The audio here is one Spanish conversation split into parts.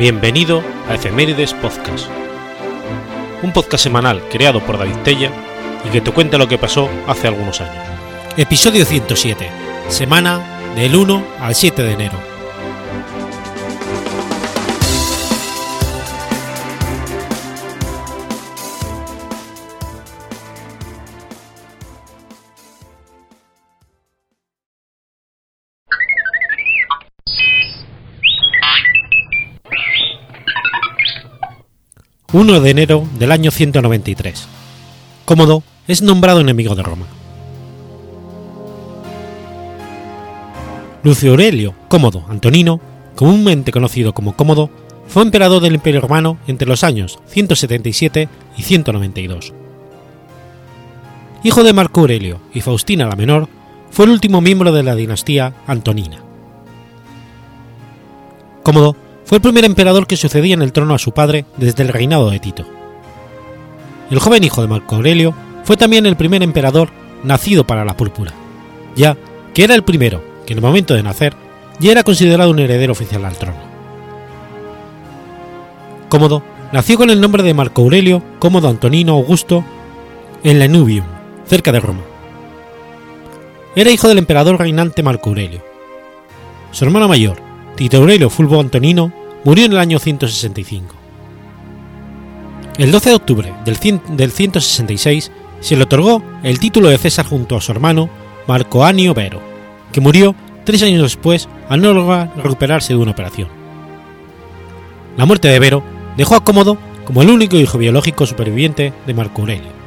Bienvenido a Efemérides Podcast, un podcast semanal creado por David Tella y que te cuenta lo que pasó hace algunos años. Episodio 107, semana del 1 al 7 de enero. 1 de enero del año 193. Cómodo es nombrado enemigo de Roma. Lucio Aurelio Cómodo Antonino, comúnmente conocido como Cómodo, fue emperador del Imperio Romano entre los años 177 y 192. Hijo de Marco Aurelio y Faustina la Menor, fue el último miembro de la dinastía Antonina. Cómodo fue el primer emperador que sucedía en el trono a su padre desde el reinado de Tito. El joven hijo de Marco Aurelio fue también el primer emperador nacido para la púrpura, ya que era el primero que en el momento de nacer ya era considerado un heredero oficial al trono. Cómodo nació con el nombre de Marco Aurelio Cómodo Antonino Augusto en Lanuvium, cerca de Roma. Era hijo del emperador reinante Marco Aurelio. Su hermano mayor, Tito Aurelio Fulvo Antonino, murió en el año 165. El 12 de octubre del, 166 se le otorgó el título de César junto a su hermano Marco Anio Vero, que murió tres años después al no lograr recuperarse de una operación. La muerte de Vero dejó a Cómodo como el único hijo biológico superviviente de Marco Aurelio.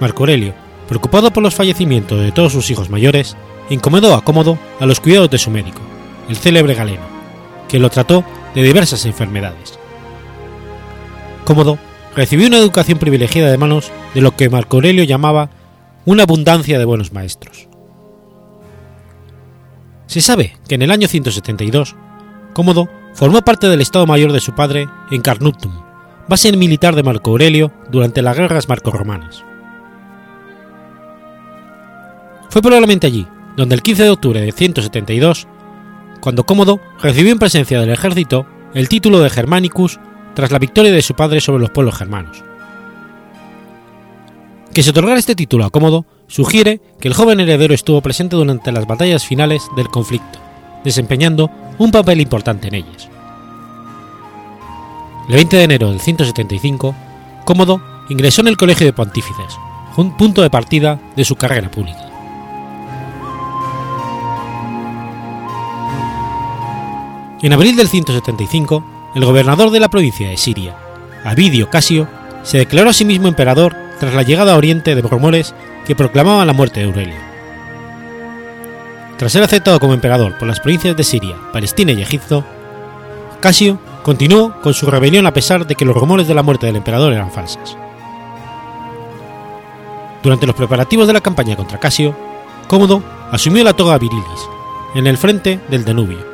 Marco Aurelio, preocupado por los fallecimientos de todos sus hijos mayores, encomendó a Cómodo a los cuidados de su médico, el célebre Galeno, que lo trató de diversas enfermedades. Cómodo recibió una educación privilegiada de manos de lo que Marco Aurelio llamaba una abundancia de buenos maestros. Se sabe que en el año 172, Cómodo formó parte del Estado Mayor de su padre en Carnuntum, base militar de Marco Aurelio durante las guerras marco-romanas. Fue probablemente allí donde el 15 de octubre de 172, cuando Cómodo recibió en presencia del ejército el título de Germanicus tras la victoria de su padre sobre los pueblos germanos. Que se otorgara este título a Cómodo sugiere que el joven heredero estuvo presente durante las batallas finales del conflicto, desempeñando un papel importante en ellas. El 20 de enero del 175, Cómodo ingresó en el Colegio de Pontífices, un punto de partida de su carrera pública. En abril del 175, el gobernador de la provincia de Siria, Abidio Casio, se declaró a sí mismo emperador tras la llegada a Oriente de rumores que proclamaban la muerte de Aurelio. Tras ser aceptado como emperador por las provincias de Siria, Palestina y Egipto, Casio continuó con su rebelión a pesar de que los rumores de la muerte del emperador eran falsas. Durante los preparativos de la campaña contra Casio, Cómodo asumió la toga virilis en el frente del Danubio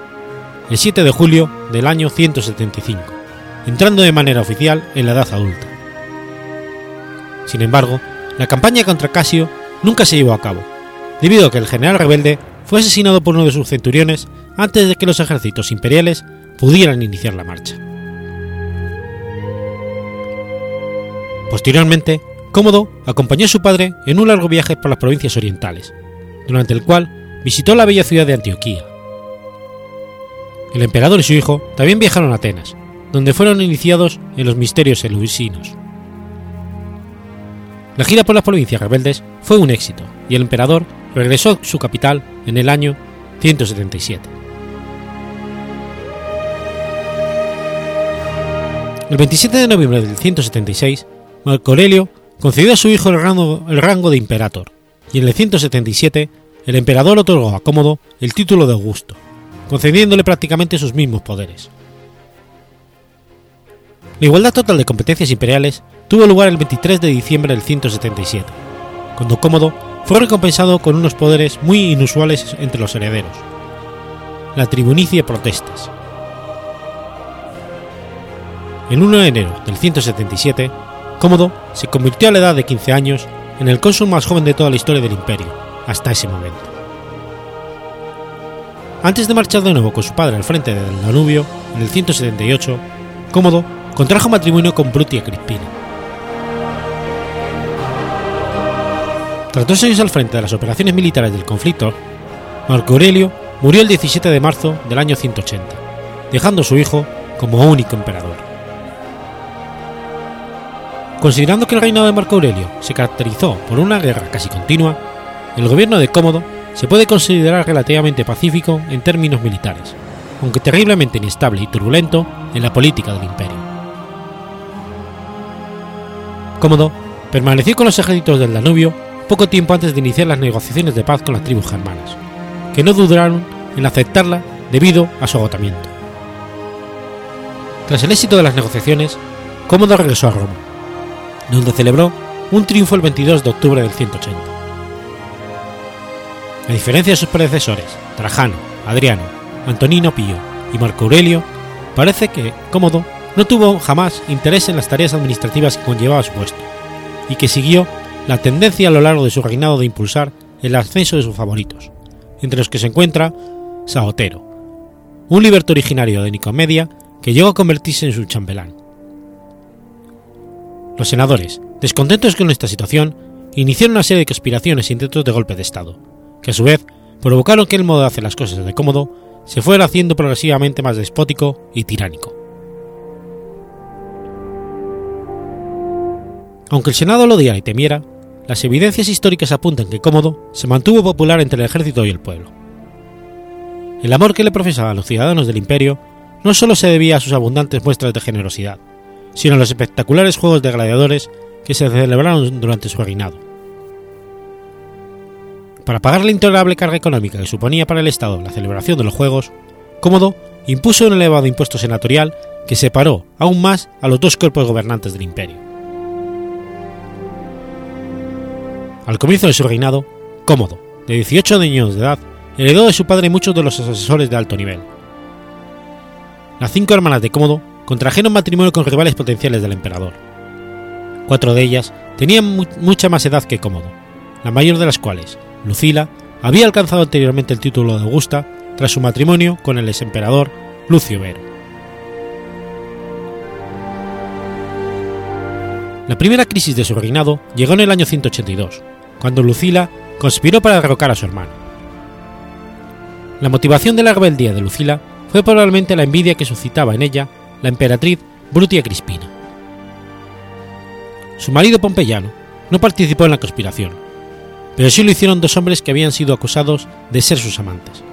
el 7 de julio del año 175, entrando de manera oficial en la edad adulta. Sin embargo, la campaña contra Casio nunca se llevó a cabo, debido a que el general rebelde fue asesinado por uno de sus centuriones antes de que los ejércitos imperiales pudieran iniciar la marcha. Posteriormente, Cómodo acompañó a su padre en un largo viaje por las provincias orientales, durante el cual visitó la bella ciudad de Antioquía, el emperador y su hijo también viajaron a Atenas, donde fueron iniciados en los misterios eleusinos. La gira por las provincias rebeldes fue un éxito y el emperador regresó a su capital en el año 177. El 27 de noviembre del 176, Marco Aurelio concedió a su hijo el rango, el rango de imperator, y en el 177 el emperador otorgó a Cómodo el título de Augusto, concediéndole prácticamente sus mismos poderes. La igualdad total de competencias imperiales tuvo lugar el 23 de diciembre del 177, cuando Cómodo fue recompensado con unos poderes muy inusuales entre los herederos, la tribunicia protestas. El 1 de enero del 177, Cómodo se convirtió a la edad de 15 años en el cónsul más joven de toda la historia del imperio, hasta ese momento. Antes de marchar de nuevo con su padre al frente del Danubio, en el 178, Cómodo contrajo matrimonio con Brutia Crispina. Tras dos años al frente de las operaciones militares del conflicto, Marco Aurelio murió el 17 de marzo del año 180, dejando a su hijo como único emperador. Considerando que el reinado de Marco Aurelio se caracterizó por una guerra casi continua, el gobierno de Cómodo se puede considerar relativamente pacífico en términos militares, aunque terriblemente inestable y turbulento en la política del imperio. Cómodo permaneció con los ejércitos del Danubio poco tiempo antes de iniciar las negociaciones de paz con las tribus germanas, que no dudaron en aceptarla debido a su agotamiento. Tras el éxito de las negociaciones, Cómodo regresó a Roma, donde celebró un triunfo el 22 de octubre del 180. A diferencia de sus predecesores, Trajano, Adriano, Antonino Pío y Marco Aurelio, parece que Cómodo no tuvo jamás interés en las tareas administrativas que conllevaba su puesto, y que siguió la tendencia a lo largo de su reinado de impulsar el ascenso de sus favoritos, entre los que se encuentra Saotero, un liberto originario de Nicomedia que llegó a convertirse en su chambelán. Los senadores, descontentos con esta situación, iniciaron una serie de conspiraciones e intentos de golpe de Estado, que a su vez provocaron que el modo de hacer las cosas de cómodo se fuera haciendo progresivamente más despótico y tiránico. Aunque el Senado lo odiara y temiera, las evidencias históricas apuntan que Cómodo se mantuvo popular entre el ejército y el pueblo. El amor que le profesaban los ciudadanos del imperio no solo se debía a sus abundantes muestras de generosidad, sino a los espectaculares juegos de gladiadores que se celebraron durante su reinado. Para pagar la intolerable carga económica que suponía para el Estado la celebración de los Juegos, Cómodo impuso un elevado impuesto senatorial que separó aún más a los dos cuerpos gobernantes del imperio. Al comienzo de su reinado, Cómodo, de 18 años de edad, heredó de su padre muchos de los asesores de alto nivel. Las cinco hermanas de Cómodo contrajeron matrimonio con rivales potenciales del emperador. Cuatro de ellas tenían mu mucha más edad que Cómodo, la mayor de las cuales, Lucila, había alcanzado anteriormente el título de Augusta tras su matrimonio con el exemperador Lucio Vero. La primera crisis de su reinado llegó en el año 182, cuando Lucila conspiró para derrocar a su hermano. La motivación de la rebeldía de Lucila fue probablemente la envidia que suscitaba en ella la emperatriz Brutia Crispina. Su marido Pompeyano no participó en la conspiración, pero sí lo hicieron dos hombres que habían sido acusados de ser sus amantes,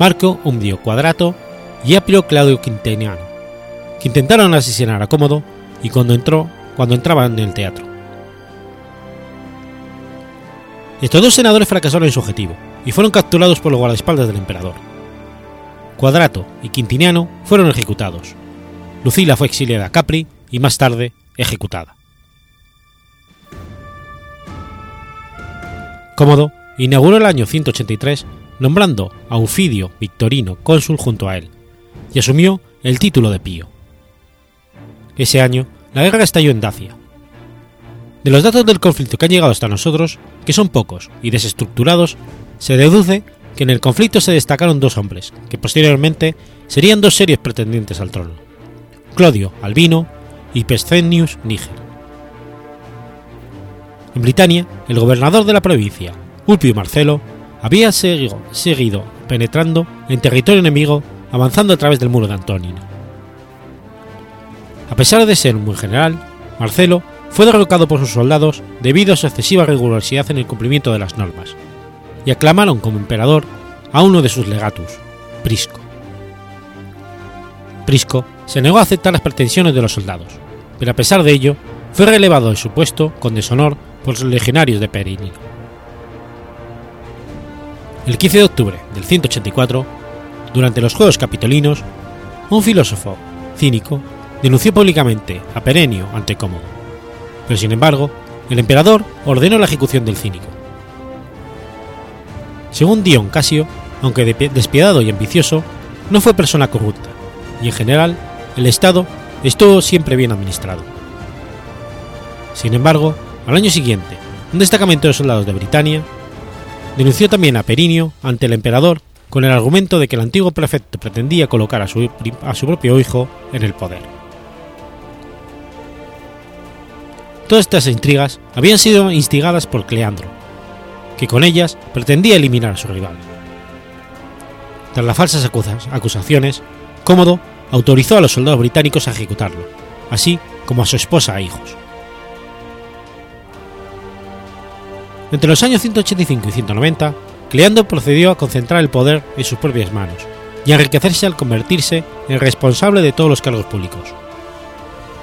Marco Umdio Cuadrato y Apio Claudio Quintiniano, que intentaron asesinar a Cómodo y cuando entró cuando entraban en el teatro. Estos dos senadores fracasaron en su objetivo y fueron capturados por los guardaespaldas del emperador. Cuadrato y Quintiniano fueron ejecutados. Lucila fue exiliada a Capri y más tarde ejecutada. Cómodo inauguró el año 183 nombrando a Aufidio Victorino cónsul junto a él, y asumió el título de Pío. Ese año, la guerra estalló en Dacia. De los datos del conflicto que han llegado hasta nosotros, que son pocos y desestructurados, se deduce que en el conflicto se destacaron dos hombres, que posteriormente serían dos serios pretendientes al trono, Clodio Albino y Pescenius Níger. En Britania, el gobernador de la provincia, Ulpio Marcelo, había seguido, penetrando en territorio enemigo avanzando a través del muro de Antonino. A pesar de ser un buen general, Marcelo fue derrocado por sus soldados debido a su excesiva rigurosidad en el cumplimiento de las normas, y aclamaron como emperador a uno de sus legatus, Prisco. Prisco se negó a aceptar las pretensiones de los soldados, pero a pesar de ello, fue relevado de su puesto con deshonor por los legionarios de Perini. El 15 de octubre del 184, durante los Juegos Capitolinos, un filósofo cínico denunció públicamente a Perenio ante Cómodo, pero sin embargo, el emperador ordenó la ejecución del cínico. Según Dion Casio, aunque despiadado y ambicioso, no fue persona corrupta, y en general, el Estado estuvo siempre bien administrado. Sin embargo, al año siguiente, un destacamento de soldados de Britania denunció también a Perinio ante el emperador con el argumento de que el antiguo prefecto pretendía colocar a su, a su propio hijo en el poder. Todas estas intrigas habían sido instigadas por Cleandro, que con ellas pretendía eliminar a su rival. Tras las falsas acusaciones, Cómodo autorizó a los soldados británicos a ejecutarlo, así como a su esposa e hijos. Entre los años 185 y 190, Cleandro procedió a concentrar el poder en sus propias manos y a enriquecerse al convertirse en responsable de todos los cargos públicos.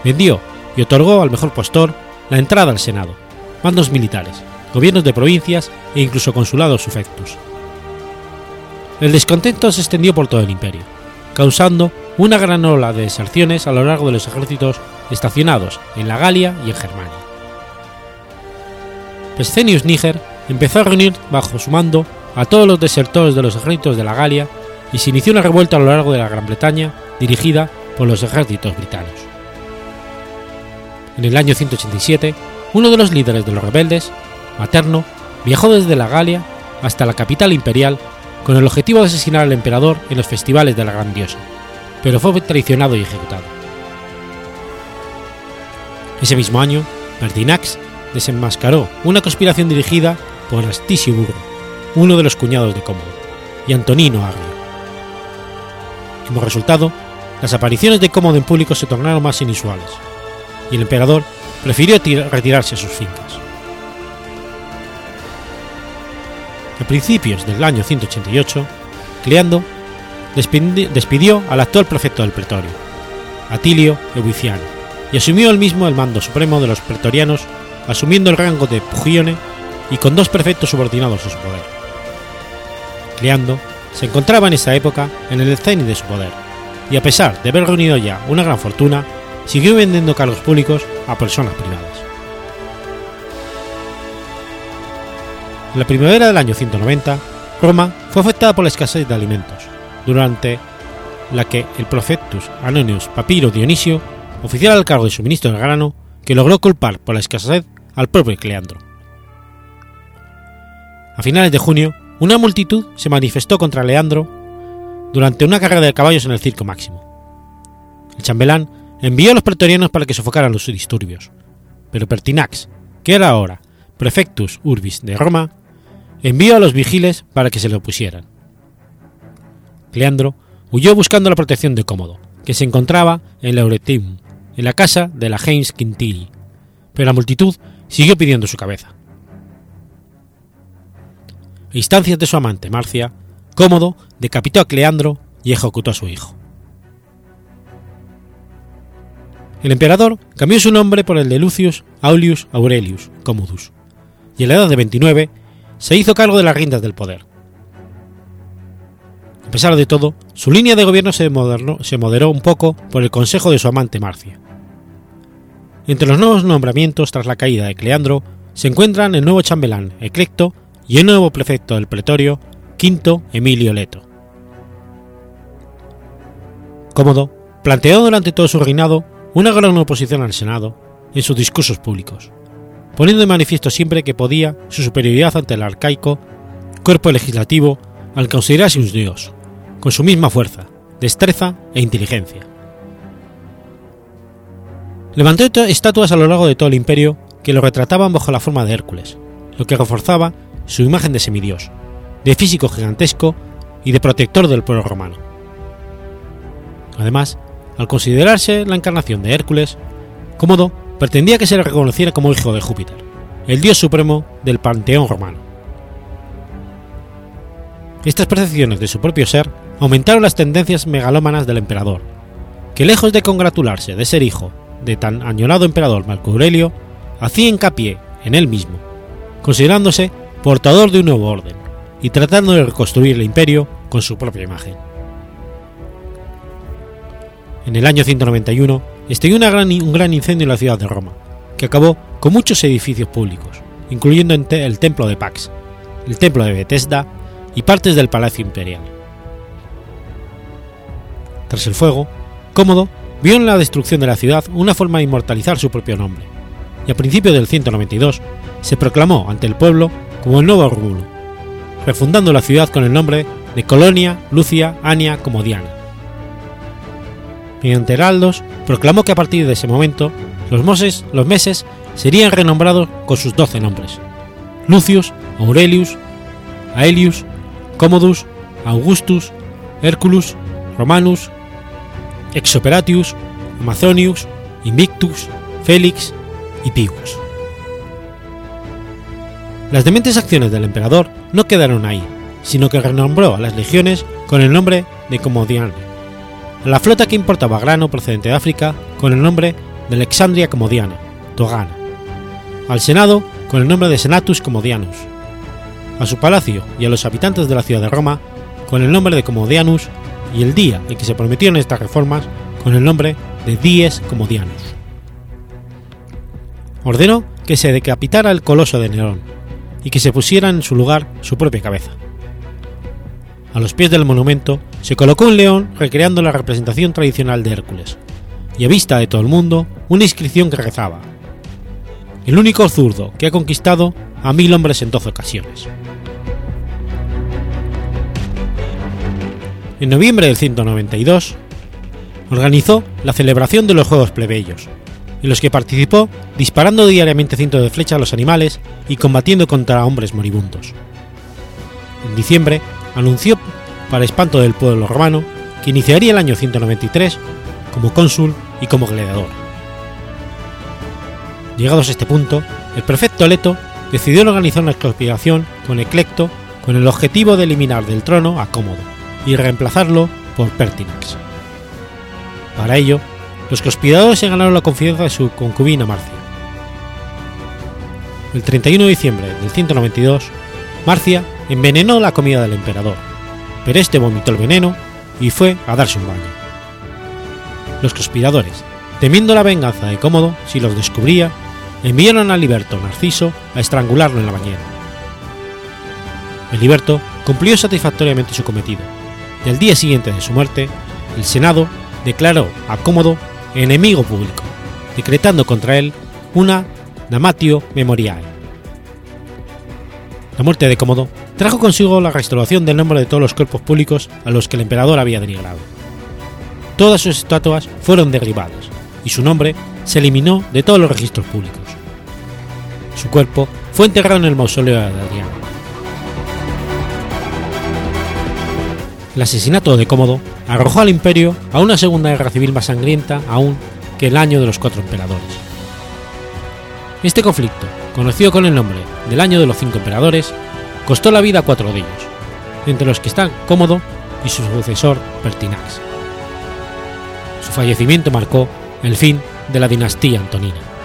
Vendió y otorgó al mejor postor la entrada al Senado, mandos militares, gobiernos de provincias e incluso consulados sufectus. El descontento se extendió por todo el imperio, causando una gran ola de deserciones a lo largo de los ejércitos estacionados en la Galia y en Germania. Pescenius Níger empezó a reunir bajo su mando a todos los desertores de los ejércitos de la Galia y se inició una revuelta a lo largo de la Gran Bretaña dirigida por los ejércitos britanos. En el año 187, uno de los líderes de los rebeldes, Materno, viajó desde la Galia hasta la capital imperial con el objetivo de asesinar al emperador en los festivales de la Gran Diosa, pero fue traicionado y ejecutado. Ese mismo año, Pertinax desenmascaró una conspiración dirigida por Astisio Burro, uno de los cuñados de Cómodo, y Antonino Agrio. Como resultado, las apariciones de Cómodo en público se tornaron más inusuales, y el emperador prefirió retirarse a sus fincas. A principios del año 188, Cleando despidió al actual prefecto del pretorio, Atilio Eubiciano, y asumió él mismo el mando supremo de los pretorianos, asumiendo el rango de Pugione y con dos prefectos subordinados a su poder. Cleando se encontraba en esa época en el cenit de su poder, y a pesar de haber reunido ya una gran fortuna, siguió vendiendo cargos públicos a personas privadas. En la primavera del año 190, Roma fue afectada por la escasez de alimentos, durante la que el Profectus Anonius Papiro Dionisio, oficial al cargo de suministro de grano, que logró culpar por la escasez al propio Cleandro. A finales de junio, una multitud se manifestó contra Leandro durante una carrera de caballos en el Circo Máximo. El chambelán envió a los pretorianos para que sofocaran los disturbios, pero Pertinax, que era ahora prefectus urbis de Roma, envió a los vigiles para que se le opusieran. Cleandro huyó buscando la protección de Cómodo, que se encontraba en Lauretum, en la casa de la James Quintili, pero la multitud siguió pidiendo su cabeza. A instancias de su amante Marcia, Cómodo decapitó a Cleandro y ejecutó a su hijo. El emperador cambió su nombre por el de Lucius Aulius Aurelius Commodus, y a la edad de 29 se hizo cargo de las riendas del poder. A pesar de todo, su línea de gobierno se, se moderó un poco por el consejo de su amante Marcia. Entre los nuevos nombramientos tras la caída de Cleandro se encuentran el nuevo chambelán Eclecto y el nuevo prefecto del pretorio, Quinto Emilio Leto. Cómodo planteó durante todo su reinado una gran oposición al Senado en sus discursos públicos, poniendo de manifiesto siempre que podía su superioridad ante el arcaico cuerpo legislativo al considerarse un dios, con su misma fuerza, destreza e inteligencia. Levantó estatuas a lo largo de todo el imperio que lo retrataban bajo la forma de Hércules, lo que reforzaba su imagen de semidios, de físico gigantesco y de protector del pueblo romano. Además, al considerarse la encarnación de Hércules, Cómodo pretendía que se le reconociera como hijo de Júpiter, el dios supremo del panteón romano. Estas percepciones de su propio ser aumentaron las tendencias megalómanas del emperador, que lejos de congratularse de ser hijo de tan añorado emperador Marco Aurelio, hacía hincapié en él mismo, considerándose portador de un nuevo orden y tratando de reconstruir el imperio con su propia imagen. En el año 191 estalló un gran incendio en la ciudad de Roma, que acabó con muchos edificios públicos, incluyendo el templo de Pax, el templo de Bethesda y partes del palacio imperial. Tras el fuego, Cómodo vio en la destrucción de la ciudad una forma de inmortalizar su propio nombre, y a principios del 192 se proclamó ante el pueblo como el nuevo Rómulo, refundando la ciudad con el nombre de Colonia, Lucia, Ania como Diana. Mediante heraldos, proclamó que a partir de ese momento los, moses, los meses serían renombrados con sus doce nombres: Lucius, Aurelius, Aelius, Commodus, Augustus, Herculus, Romanus, Exoperatius, Amazonius, Invictus, Félix y Pius. Las dementes acciones del emperador no quedaron ahí, sino que renombró a las legiones con el nombre de Comodiane, a la flota que importaba grano procedente de África con el nombre de Alexandria Comodiana, Togana, al Senado con el nombre de Senatus Comodianus, a su palacio y a los habitantes de la ciudad de Roma con el nombre de Comodianus y el día en que se prometieron estas reformas con el nombre de Dies Comodianus. Ordenó que se decapitara el coloso de Nerón y que se pusiera en su lugar su propia cabeza. A los pies del monumento se colocó un león recreando la representación tradicional de Hércules, y a vista de todo el mundo una inscripción que rezaba: El único zurdo que ha conquistado a mil hombres en doce ocasiones. En noviembre del 192, organizó la celebración de los Juegos Plebeyos, en los que participó disparando diariamente cientos de flechas a los animales y combatiendo contra hombres moribundos. En diciembre anunció, para espanto del pueblo romano, que iniciaría el año 193 como cónsul y como gladiador. Llegados a este punto, el prefecto Leto decidió organizar una conspiración con Eclecto con el objetivo de eliminar del trono a Cómodo y reemplazarlo por Pertinax. Para ello, los conspiradores se ganaron la confianza de su concubina Marcia. El 31 de diciembre del 192, Marcia envenenó la comida del emperador, pero este vomitó el veneno y fue a darse un baño. Los conspiradores, temiendo la venganza de Cómodo si los descubría, enviaron a Liberto Narciso a estrangularlo en la bañera. El Liberto cumplió satisfactoriamente su cometido y al día siguiente de su muerte, el Senado declaró a Cómodo enemigo público, decretando contra él una damatio memoriae. La muerte de Cómodo trajo consigo la restauración del nombre de todos los cuerpos públicos a los que el emperador había denigrado. Todas sus estatuas fueron derribadas y su nombre se eliminó de todos los registros públicos. Su cuerpo fue enterrado en el mausoleo de Adriano. El asesinato de Cómodo arrojó al imperio a una segunda guerra civil más sangrienta aún que el año de los cuatro emperadores. Este conflicto, conocido con el nombre del año de los cinco emperadores, costó la vida a cuatro de ellos, entre los que están Cómodo y su sucesor Pertinax. Su fallecimiento marcó el fin de la dinastía antonina.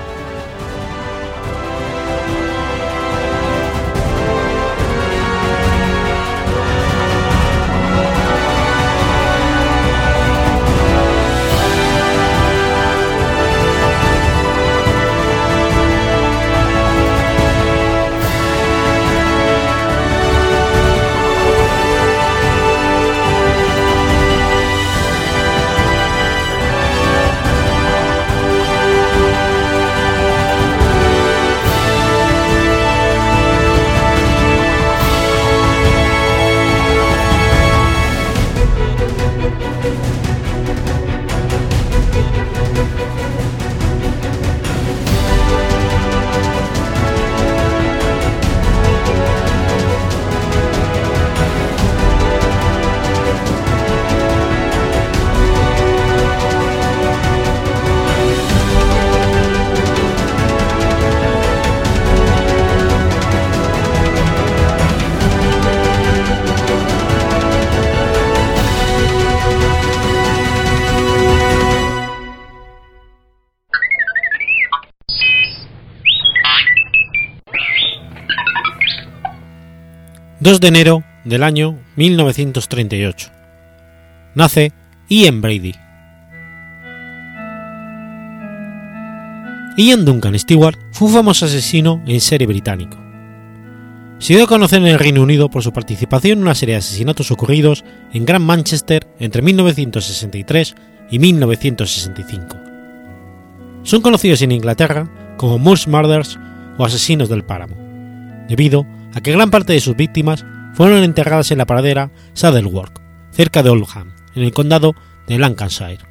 2 de enero del año 1938. Nace Ian Brady. Ian Duncan Stewart fue un famoso asesino en serie británico. Se dio a conocer en el Reino Unido por su participación en una serie de asesinatos ocurridos en Grand Manchester entre 1963 y 1965. Son conocidos en Inglaterra como Moose Murders o Asesinos del Páramo, debido a a que gran parte de sus víctimas fueron enterradas en la pradera Saddleworth, cerca de Oldham, en el condado de Lancashire.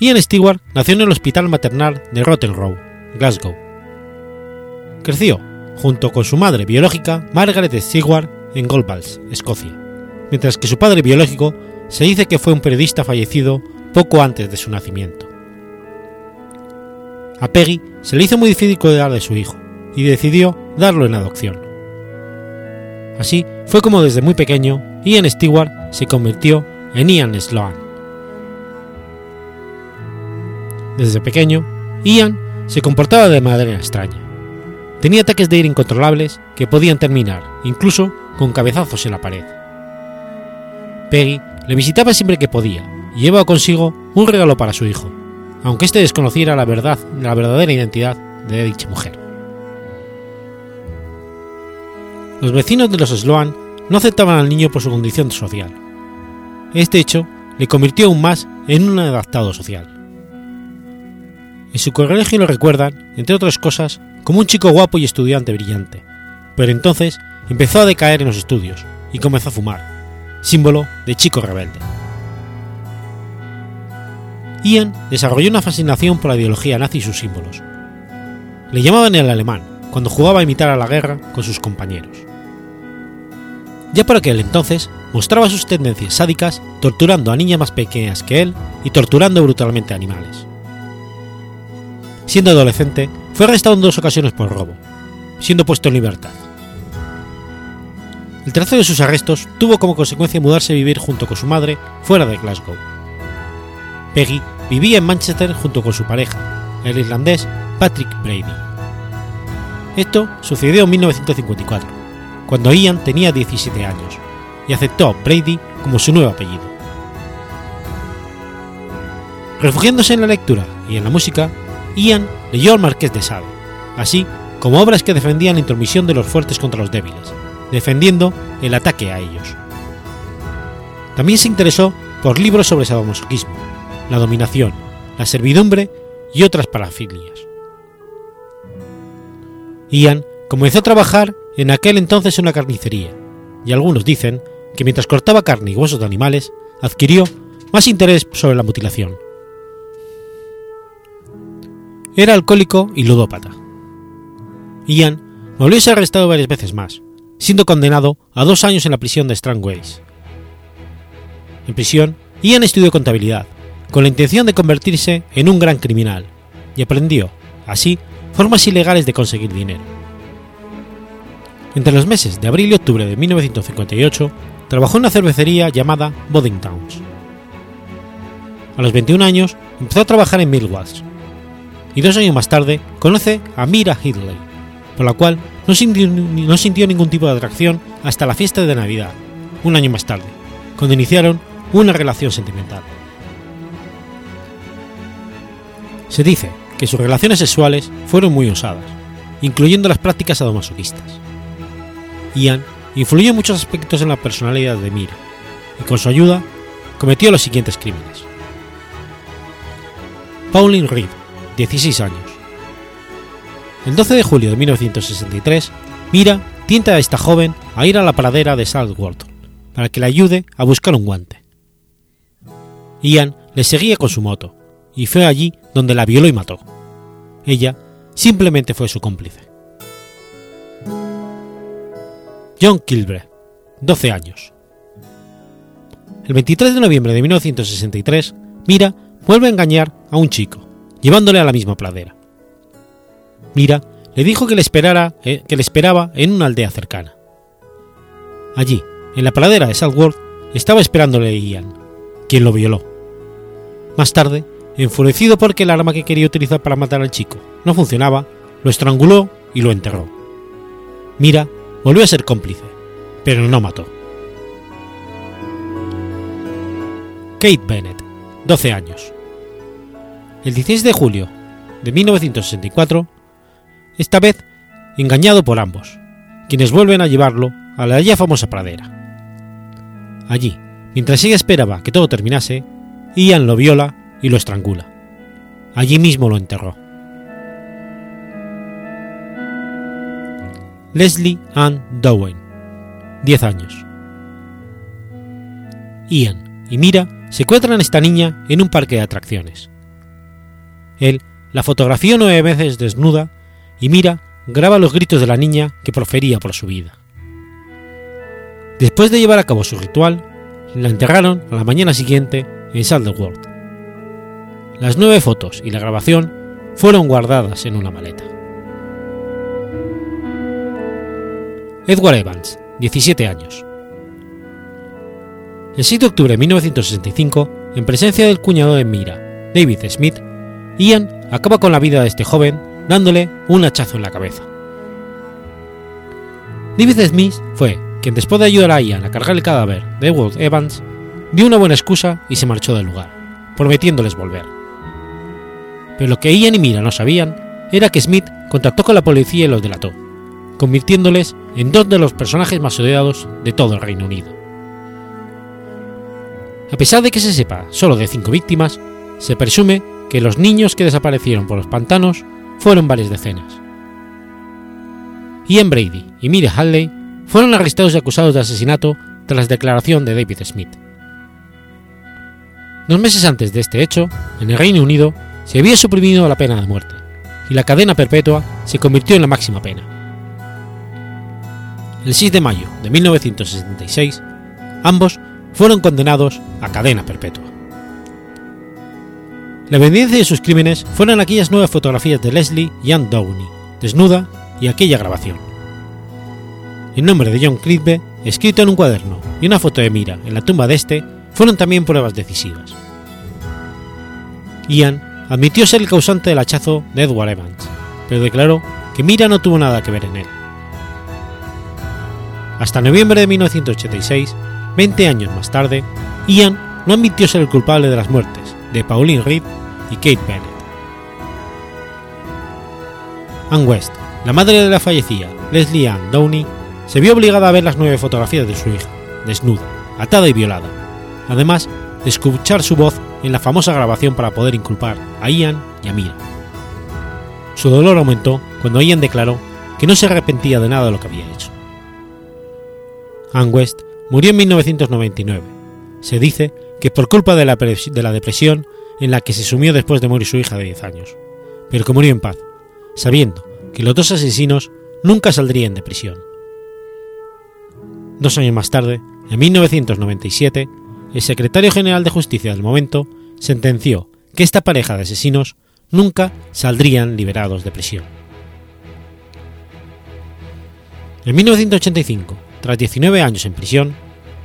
Ian Stewart nació en el hospital maternal de Rotten Row, Glasgow. Creció, junto con su madre biológica, Margaret Stewart, en Goldballs, Escocia, mientras que su padre biológico se dice que fue un periodista fallecido poco antes de su nacimiento. A Peggy se le hizo muy difícil cuidar de su hijo y decidió darlo en adopción. Así fue como desde muy pequeño Ian Stewart se convirtió en Ian Sloan. Desde pequeño, Ian se comportaba de manera extraña. Tenía ataques de ira incontrolables que podían terminar, incluso, con cabezazos en la pared. Peggy le visitaba siempre que podía y llevaba consigo un regalo para su hijo, aunque éste desconociera la verdad, la verdadera identidad de dicha mujer. Los vecinos de los Sloan no aceptaban al niño por su condición social. Este hecho le convirtió aún más en un adaptado social. En su colegio lo recuerdan, entre otras cosas, como un chico guapo y estudiante brillante, pero entonces empezó a decaer en los estudios y comenzó a fumar, símbolo de chico rebelde. Ian desarrolló una fascinación por la ideología nazi y sus símbolos. Le llamaban el alemán cuando jugaba a imitar a la guerra con sus compañeros. Ya por aquel entonces mostraba sus tendencias sádicas torturando a niñas más pequeñas que él y torturando brutalmente a animales. Siendo adolescente, fue arrestado en dos ocasiones por robo, siendo puesto en libertad. El tercero de sus arrestos tuvo como consecuencia mudarse a vivir junto con su madre fuera de Glasgow. Peggy vivía en Manchester junto con su pareja, el irlandés Patrick Brady. Esto sucedió en 1954, cuando Ian tenía 17 años, y aceptó Brady como su nuevo apellido. Refugiándose en la lectura y en la música, Ian leyó al Marqués de Sade, así como obras que defendían la intromisión de los fuertes contra los débiles, defendiendo el ataque a ellos. También se interesó por libros sobre sadomasoquismo, la dominación, la servidumbre y otras parafilias. Ian comenzó a trabajar en aquel entonces en una carnicería, y algunos dicen que mientras cortaba carne y huesos de animales, adquirió más interés sobre la mutilación. Era alcohólico y ludópata. Ian volvió a ser arrestado varias veces más, siendo condenado a dos años en la prisión de Strangways. En prisión, Ian estudió contabilidad, con la intención de convertirse en un gran criminal, y aprendió, así, formas ilegales de conseguir dinero. Entre los meses de abril y octubre de 1958, trabajó en una cervecería llamada Boddingtowns. A los 21 años, empezó a trabajar en Millwatch, y dos años más tarde conoce a Mira Hidley, por la cual no sintió, no sintió ningún tipo de atracción hasta la fiesta de Navidad, un año más tarde, cuando iniciaron una relación sentimental. Se dice que sus relaciones sexuales fueron muy osadas, incluyendo las prácticas sadomasoquistas. Ian influyó en muchos aspectos en la personalidad de Mira, y con su ayuda cometió los siguientes crímenes. Pauline Reed, 16 años. El 12 de julio de 1963, Mira tienta a esta joven a ir a la pradera de Saltworth para que le ayude a buscar un guante. Ian le seguía con su moto, y fue allí donde la violó y mató. Ella simplemente fue su cómplice. John Kilbre, 12 años. El 23 de noviembre de 1963, Mira vuelve a engañar a un chico, llevándole a la misma pradera. Mira le dijo que le, esperara, eh, que le esperaba en una aldea cercana. Allí, en la pradera de Southworth, estaba esperándole Ian, quien lo violó. Más tarde, enfurecido porque el arma que quería utilizar para matar al chico no funcionaba, lo estranguló y lo enterró. Mira volvió a ser cómplice, pero no mató. Kate Bennett, 12 años. El 16 de julio de 1964, esta vez engañado por ambos, quienes vuelven a llevarlo a la ya famosa pradera. Allí, mientras ella esperaba que todo terminase, Ian lo viola y lo estrangula. Allí mismo lo enterró. Leslie Ann Dowen, 10 años. Ian y Mira se encuentran a esta niña en un parque de atracciones. Él la fotografió nueve veces desnuda y Mira graba los gritos de la niña que profería por su vida. Después de llevar a cabo su ritual, la enterraron a la mañana siguiente en Saddleworth. Las nueve fotos y la grabación fueron guardadas en una maleta. Edward Evans, 17 años. El 6 de octubre de 1965, en presencia del cuñado de Mira, David Smith, Ian acaba con la vida de este joven dándole un hachazo en la cabeza. David Smith fue quien después de ayudar a Ian a cargar el cadáver de Edward Evans, dio una buena excusa y se marchó del lugar, prometiéndoles volver. Pero lo que Ian y Mira no sabían era que Smith contactó con la policía y los delató, convirtiéndoles en dos de los personajes más odiados de todo el Reino Unido. A pesar de que se sepa solo de cinco víctimas, se presume que los niños que desaparecieron por los pantanos fueron varias decenas. Ian Brady y Mira Halley fueron arrestados y acusados de asesinato tras declaración de David Smith. Dos meses antes de este hecho, en el Reino Unido se había suprimido la pena de muerte, y la cadena perpetua se convirtió en la máxima pena. El 6 de mayo de 1966, ambos fueron condenados a cadena perpetua. La evidencia de sus crímenes fueron aquellas nueve fotografías de Leslie y Ann Downey, desnuda, y aquella grabación. El nombre de John Cridbe, escrito en un cuaderno, y una foto de Mira en la tumba de este, fueron también pruebas decisivas. Ian admitió ser el causante del hachazo de Edward Evans, pero declaró que Mira no tuvo nada que ver en él. Hasta noviembre de 1986, 20 años más tarde, Ian no admitió ser el culpable de las muertes de Pauline Reed y Kate Bennett. Ann West, la madre de la fallecida Leslie Ann Downey, se vio obligada a ver las nueve fotografías de su hija, desnuda, atada y violada, además de escuchar su voz en la famosa grabación para poder inculpar a Ian y a Mira. Su dolor aumentó cuando Ian declaró que no se arrepentía de nada de lo que había hecho. Ann West murió en 1999. Se dice que por culpa de la, de la depresión en la que se sumió después de morir su hija de 10 años, pero que murió en paz, sabiendo que los dos asesinos nunca saldrían de prisión. Dos años más tarde, en 1997, el secretario general de Justicia del momento sentenció que esta pareja de asesinos nunca saldrían liberados de prisión. En 1985, tras 19 años en prisión,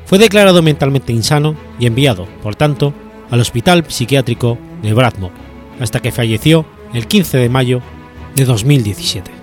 fue declarado mentalmente insano y enviado, por tanto, al Hospital Psiquiátrico de Bradmore, hasta que falleció el 15 de mayo de 2017.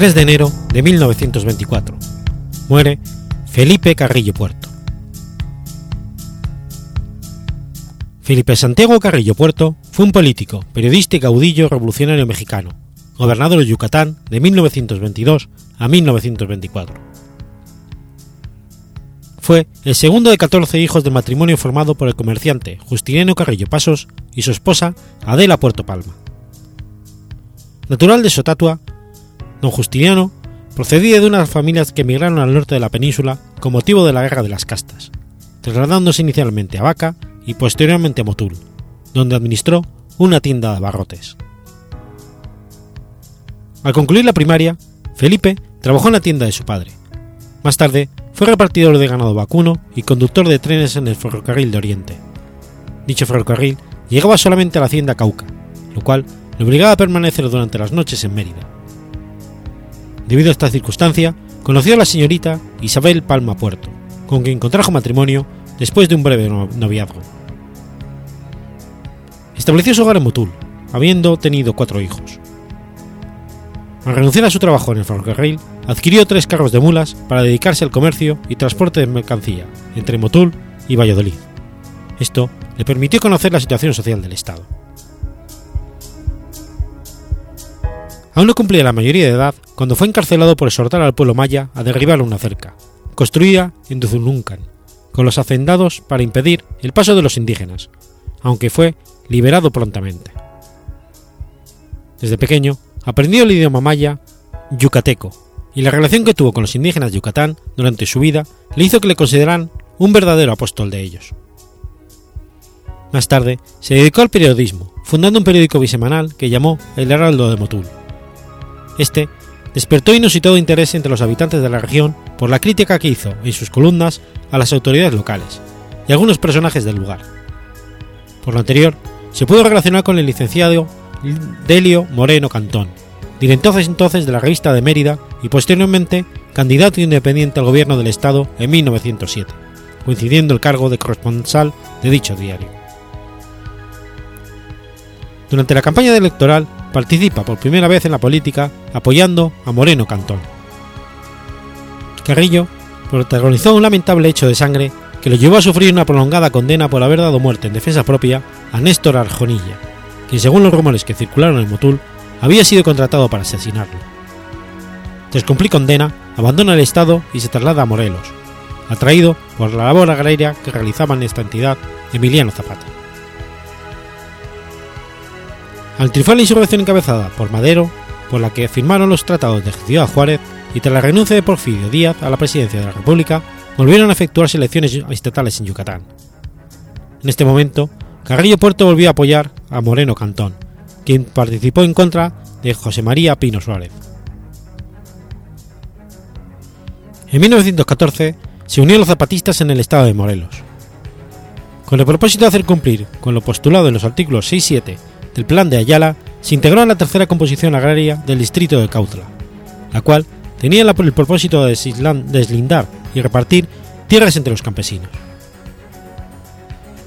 3 de enero de 1924. Muere Felipe Carrillo Puerto. Felipe Santiago Carrillo Puerto fue un político, periodista y caudillo revolucionario mexicano, gobernador de Yucatán de 1922 a 1924. Fue el segundo de 14 hijos del matrimonio formado por el comerciante Justiniano Carrillo Pasos y su esposa Adela Puerto Palma. Natural de Sotatua, don Justiniano procedía de unas familias que emigraron al norte de la península con motivo de la Guerra de las Castas, trasladándose inicialmente a Vaca y posteriormente a Motul, donde administró una tienda de abarrotes. Al concluir la primaria, Felipe trabajó en la tienda de su padre. Más tarde, fue repartidor de ganado vacuno y conductor de trenes en el ferrocarril de Oriente. Dicho ferrocarril llegaba solamente a la hacienda Cauca, lo cual le obligaba a permanecer durante las noches en Mérida. Debido a esta circunstancia, conoció a la señorita Isabel Palma Puerto, con quien contrajo matrimonio después de un breve noviazgo. Estableció su hogar en Motul, habiendo tenido cuatro hijos. Al renunciar a su trabajo en el ferrocarril, adquirió tres carros de mulas para dedicarse al comercio y transporte de mercancía entre Motul y Valladolid. Esto le permitió conocer la situación social del Estado. Aún no cumplía la mayoría de edad cuando fue encarcelado por exhortar al pueblo maya a derribar una cerca, construida en Duzuluncan, con los hacendados para impedir el paso de los indígenas, aunque fue liberado prontamente. Desde pequeño aprendió el idioma maya yucateco, y la relación que tuvo con los indígenas de Yucatán durante su vida le hizo que le consideraran un verdadero apóstol de ellos. Más tarde se dedicó al periodismo, fundando un periódico bisemanal que llamó El Heraldo de Motul. Este despertó inusitado interés entre los habitantes de la región por la crítica que hizo en sus columnas a las autoridades locales y algunos personajes del lugar. Por lo anterior, se pudo relacionar con el licenciado Delio Moreno Cantón, director entonces de la revista de Mérida y posteriormente candidato independiente al gobierno del Estado en 1907, coincidiendo el cargo de corresponsal de dicho diario. Durante la campaña electoral participa por primera vez en la política apoyando a Moreno Cantón. Carrillo protagonizó un lamentable hecho de sangre que lo llevó a sufrir una prolongada condena por haber dado muerte en defensa propia a Néstor Arjonilla, quien según los rumores que circularon en Motul había sido contratado para asesinarlo. Tras cumplir condena, abandona el Estado y se traslada a Morelos, atraído por la labor agraria que realizaba en esta entidad Emiliano Zapata. Al triunfar la insurrección encabezada por Madero, por la que firmaron los tratados de Ciudad Juárez, y tras la renuncia de Porfirio Díaz a la presidencia de la República, volvieron a efectuarse elecciones estatales en Yucatán. En este momento, Carrillo Puerto volvió a apoyar a Moreno Cantón, quien participó en contra de José María Pino Suárez. En 1914 se unió los zapatistas en el estado de Morelos. Con el propósito de hacer cumplir con lo postulado en los artículos 6 y 7 del Plan de Ayala, se integró en la tercera composición agraria del distrito de Cautla, la cual tenía el propósito de deslindar y repartir tierras entre los campesinos.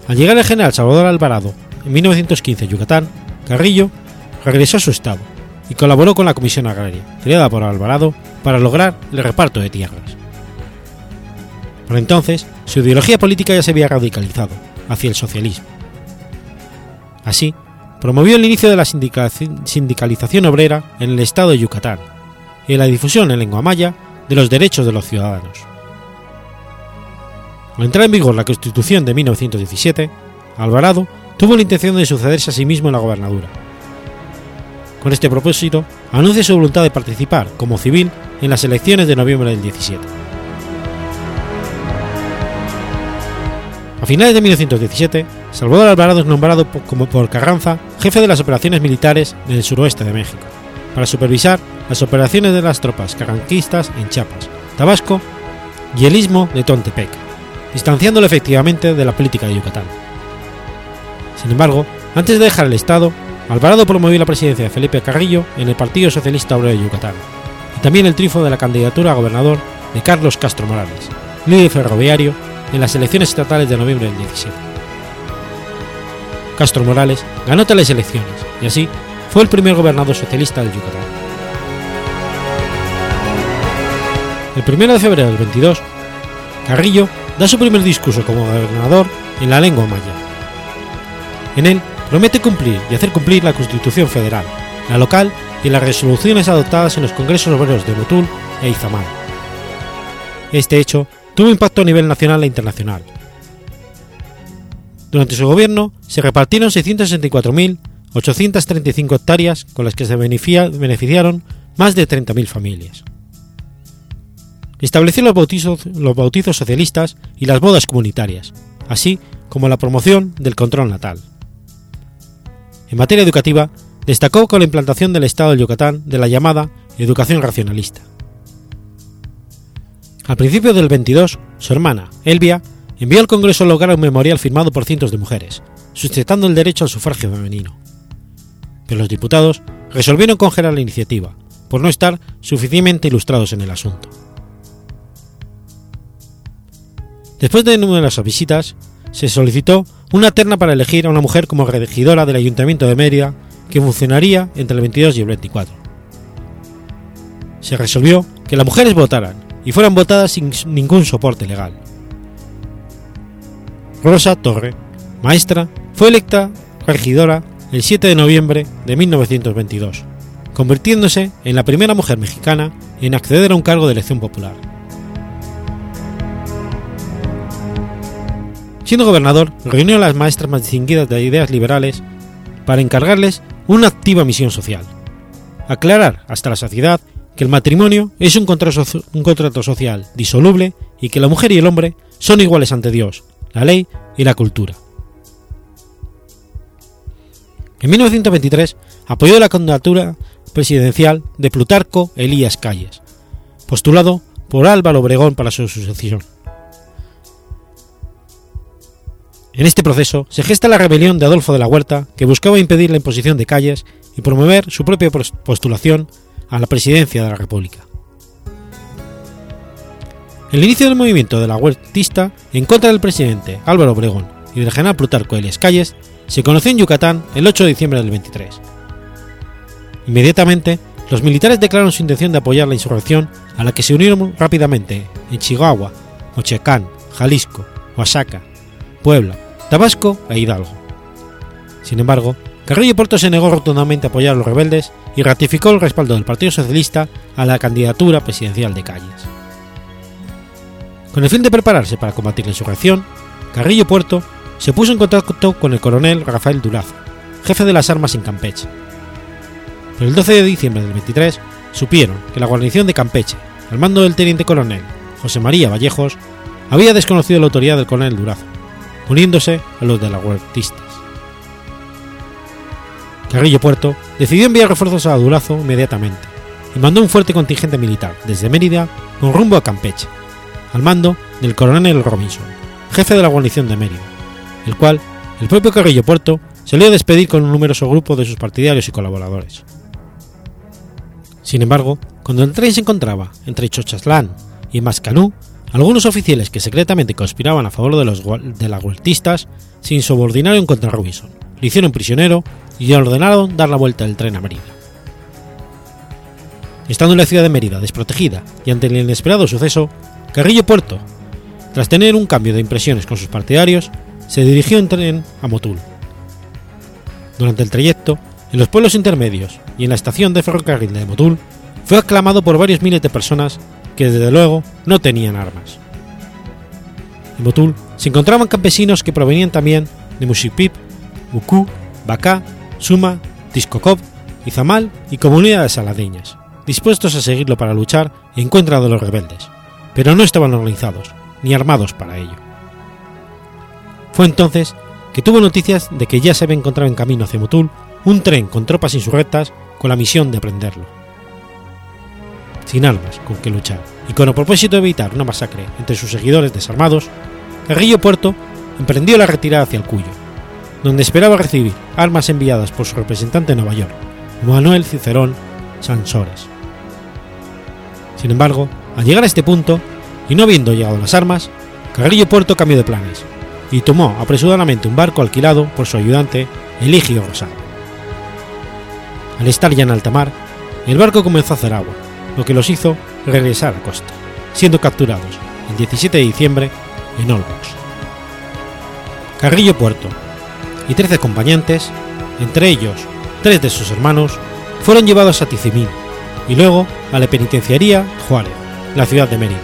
Al llegar el general Salvador Alvarado en 1915 a Yucatán, Carrillo regresó a su estado y colaboró con la Comisión Agraria, creada por Alvarado para lograr el reparto de tierras. Por entonces, su ideología política ya se había radicalizado hacia el socialismo. Así, promovió el inicio de la sindicalización obrera en el estado de Yucatán y la difusión en lengua maya de los derechos de los ciudadanos. Al entrar en vigor la Constitución de 1917, Alvarado tuvo la intención de sucederse a sí mismo en la gobernadura. Con este propósito, anuncia su voluntad de participar como civil en las elecciones de noviembre del 17. A finales de 1917, Salvador Alvarado es nombrado como por Carranza jefe de las operaciones militares en el suroeste de México, para supervisar las operaciones de las tropas carranquistas en Chiapas, Tabasco y el istmo de Tontepec, distanciándolo efectivamente de la política de Yucatán. Sin embargo, antes de dejar el Estado, Alvarado promovió la presidencia de Felipe Carrillo en el Partido Socialista Obrero de Yucatán, y también el triunfo de la candidatura a gobernador de Carlos Castro Morales, líder ferroviario, en las elecciones estatales de noviembre del 17. Castro Morales ganó tales elecciones y así fue el primer gobernador socialista del Yucatán. El 1 de febrero del 22, Carrillo da su primer discurso como gobernador en la lengua maya. En él promete cumplir y hacer cumplir la Constitución Federal, la local y las resoluciones adoptadas en los congresos obreros de Motul e Izamal. Este hecho tuvo impacto a nivel nacional e internacional. Durante su gobierno se repartieron 664.835 hectáreas con las que se beneficiaron más de 30.000 familias. Estableció los bautizos, socialistas y las bodas comunitarias, así como la promoción del control natal. En materia educativa, destacó con la implantación del Estado del Yucatán de la llamada educación racionalista. Al principio del 22, su hermana, Elvia, envió al Congreso local un memorial firmado por cientos de mujeres, sustentando el derecho al sufragio femenino. Pero los diputados resolvieron congelar la iniciativa, por no estar suficientemente ilustrados en el asunto. Después de numerosas visitas, se solicitó una terna para elegir a una mujer como regidora del Ayuntamiento de Mérida que funcionaría entre el 22 y el 24. Se resolvió que las mujeres votaran y fueran votadas sin ningún soporte legal. Rosa Torre, maestra, fue electa regidora el 7 de noviembre de 1922, convirtiéndose en la primera mujer mexicana en acceder a un cargo de elección popular. Siendo gobernador, reunió a las maestras más distinguidas de ideas liberales para encargarles una activa misión social. Aclarar hasta la saciedad que el matrimonio es un contrato, social disoluble y que la mujer y el hombre son iguales ante Dios, la ley y la cultura. En 1923 apoyó la candidatura presidencial de Plutarco Elías Calles, postulado por Álvaro Obregón para su sucesión. En este proceso se gesta la rebelión de Adolfo de la Huerta, que buscaba impedir la imposición de calles y promover su propia postulación a la presidencia de la República. El inicio del movimiento de la huertista en contra del presidente Álvaro Obregón y del general Plutarco Elias Calles se conoció en Yucatán el 8 de diciembre del 23. Inmediatamente, los militares declararon su intención de apoyar la insurrección a la que se unieron rápidamente en Chihuahua, Mochecán, Jalisco, Oaxaca, Puebla, Tabasco e Hidalgo. Sin embargo, Carrillo Puerto se negó rotundamente a apoyar a los rebeldes y ratificó el respaldo del Partido Socialista a la candidatura presidencial de Calles. Con el fin de prepararse para combatir la insurrección, Carrillo Puerto se puso en contacto con el coronel Rafael Durazo, jefe de las armas en Campeche. Pero el 12 de diciembre del 23 supieron que la guarnición de Campeche, al mando del teniente coronel José María Vallejos, había desconocido la autoridad del coronel Durazo uniéndose a los de las huertistas. Carrillo Puerto decidió enviar refuerzos a Durazo inmediatamente y mandó un fuerte contingente militar desde Mérida con rumbo a Campeche, al mando del coronel Robinson, jefe de la guarnición de Mérida, el cual el propio Carrillo Puerto salió a despedir con un numeroso grupo de sus partidarios y colaboradores. Sin embargo, cuando el tren se encontraba entre Chochaslán y Mascanú, algunos oficiales que secretamente conspiraban a favor de los de las huertistas se insubordinaron contra Robinson, le hicieron prisionero y ordenaron dar la vuelta del tren a Mérida. Estando en la ciudad de Mérida desprotegida y ante el inesperado suceso, Carrillo Puerto, tras tener un cambio de impresiones con sus partidarios, se dirigió en tren a Motul. Durante el trayecto, en los pueblos intermedios y en la estación de ferrocarril de Motul, fue aclamado por varios miles de personas que desde luego no tenían armas. En Motul se encontraban campesinos que provenían también de Mushipip, Muku, Bacá, Suma, Tiscocop, Izamal y comunidades aladeñas, dispuestos a seguirlo para luchar en contra de los rebeldes, pero no estaban organizados ni armados para ello. Fue entonces que tuvo noticias de que ya se había encontrado en camino hacia Motul un tren con tropas insurrectas con la misión de prenderlo sin armas con que luchar, y con el propósito de evitar una masacre entre sus seguidores desarmados, Carrillo Puerto emprendió la retirada hacia el Cuyo, donde esperaba recibir armas enviadas por su representante en Nueva York, Manuel Cicerón Sansores. Sin embargo, al llegar a este punto, y no habiendo llegado las armas, Carrillo Puerto cambió de planes y tomó apresuradamente un barco alquilado por su ayudante Eligio Rosado. Al estar ya en alta mar, el barco comenzó a hacer agua, lo que los hizo regresar a costa, siendo capturados el 17 de diciembre en Olbox. Carrillo Puerto y 13 acompañantes, entre ellos tres de sus hermanos, fueron llevados a Tizimín y luego a la penitenciaría Juárez, la ciudad de Mérida,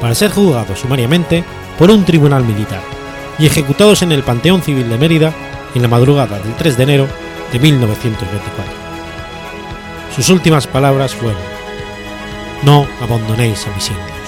para ser juzgados sumariamente por un tribunal militar y ejecutados en el Panteón Civil de Mérida en la madrugada del 3 de enero de 1924. Sus últimas palabras fueron, no abandonéis a mis indios.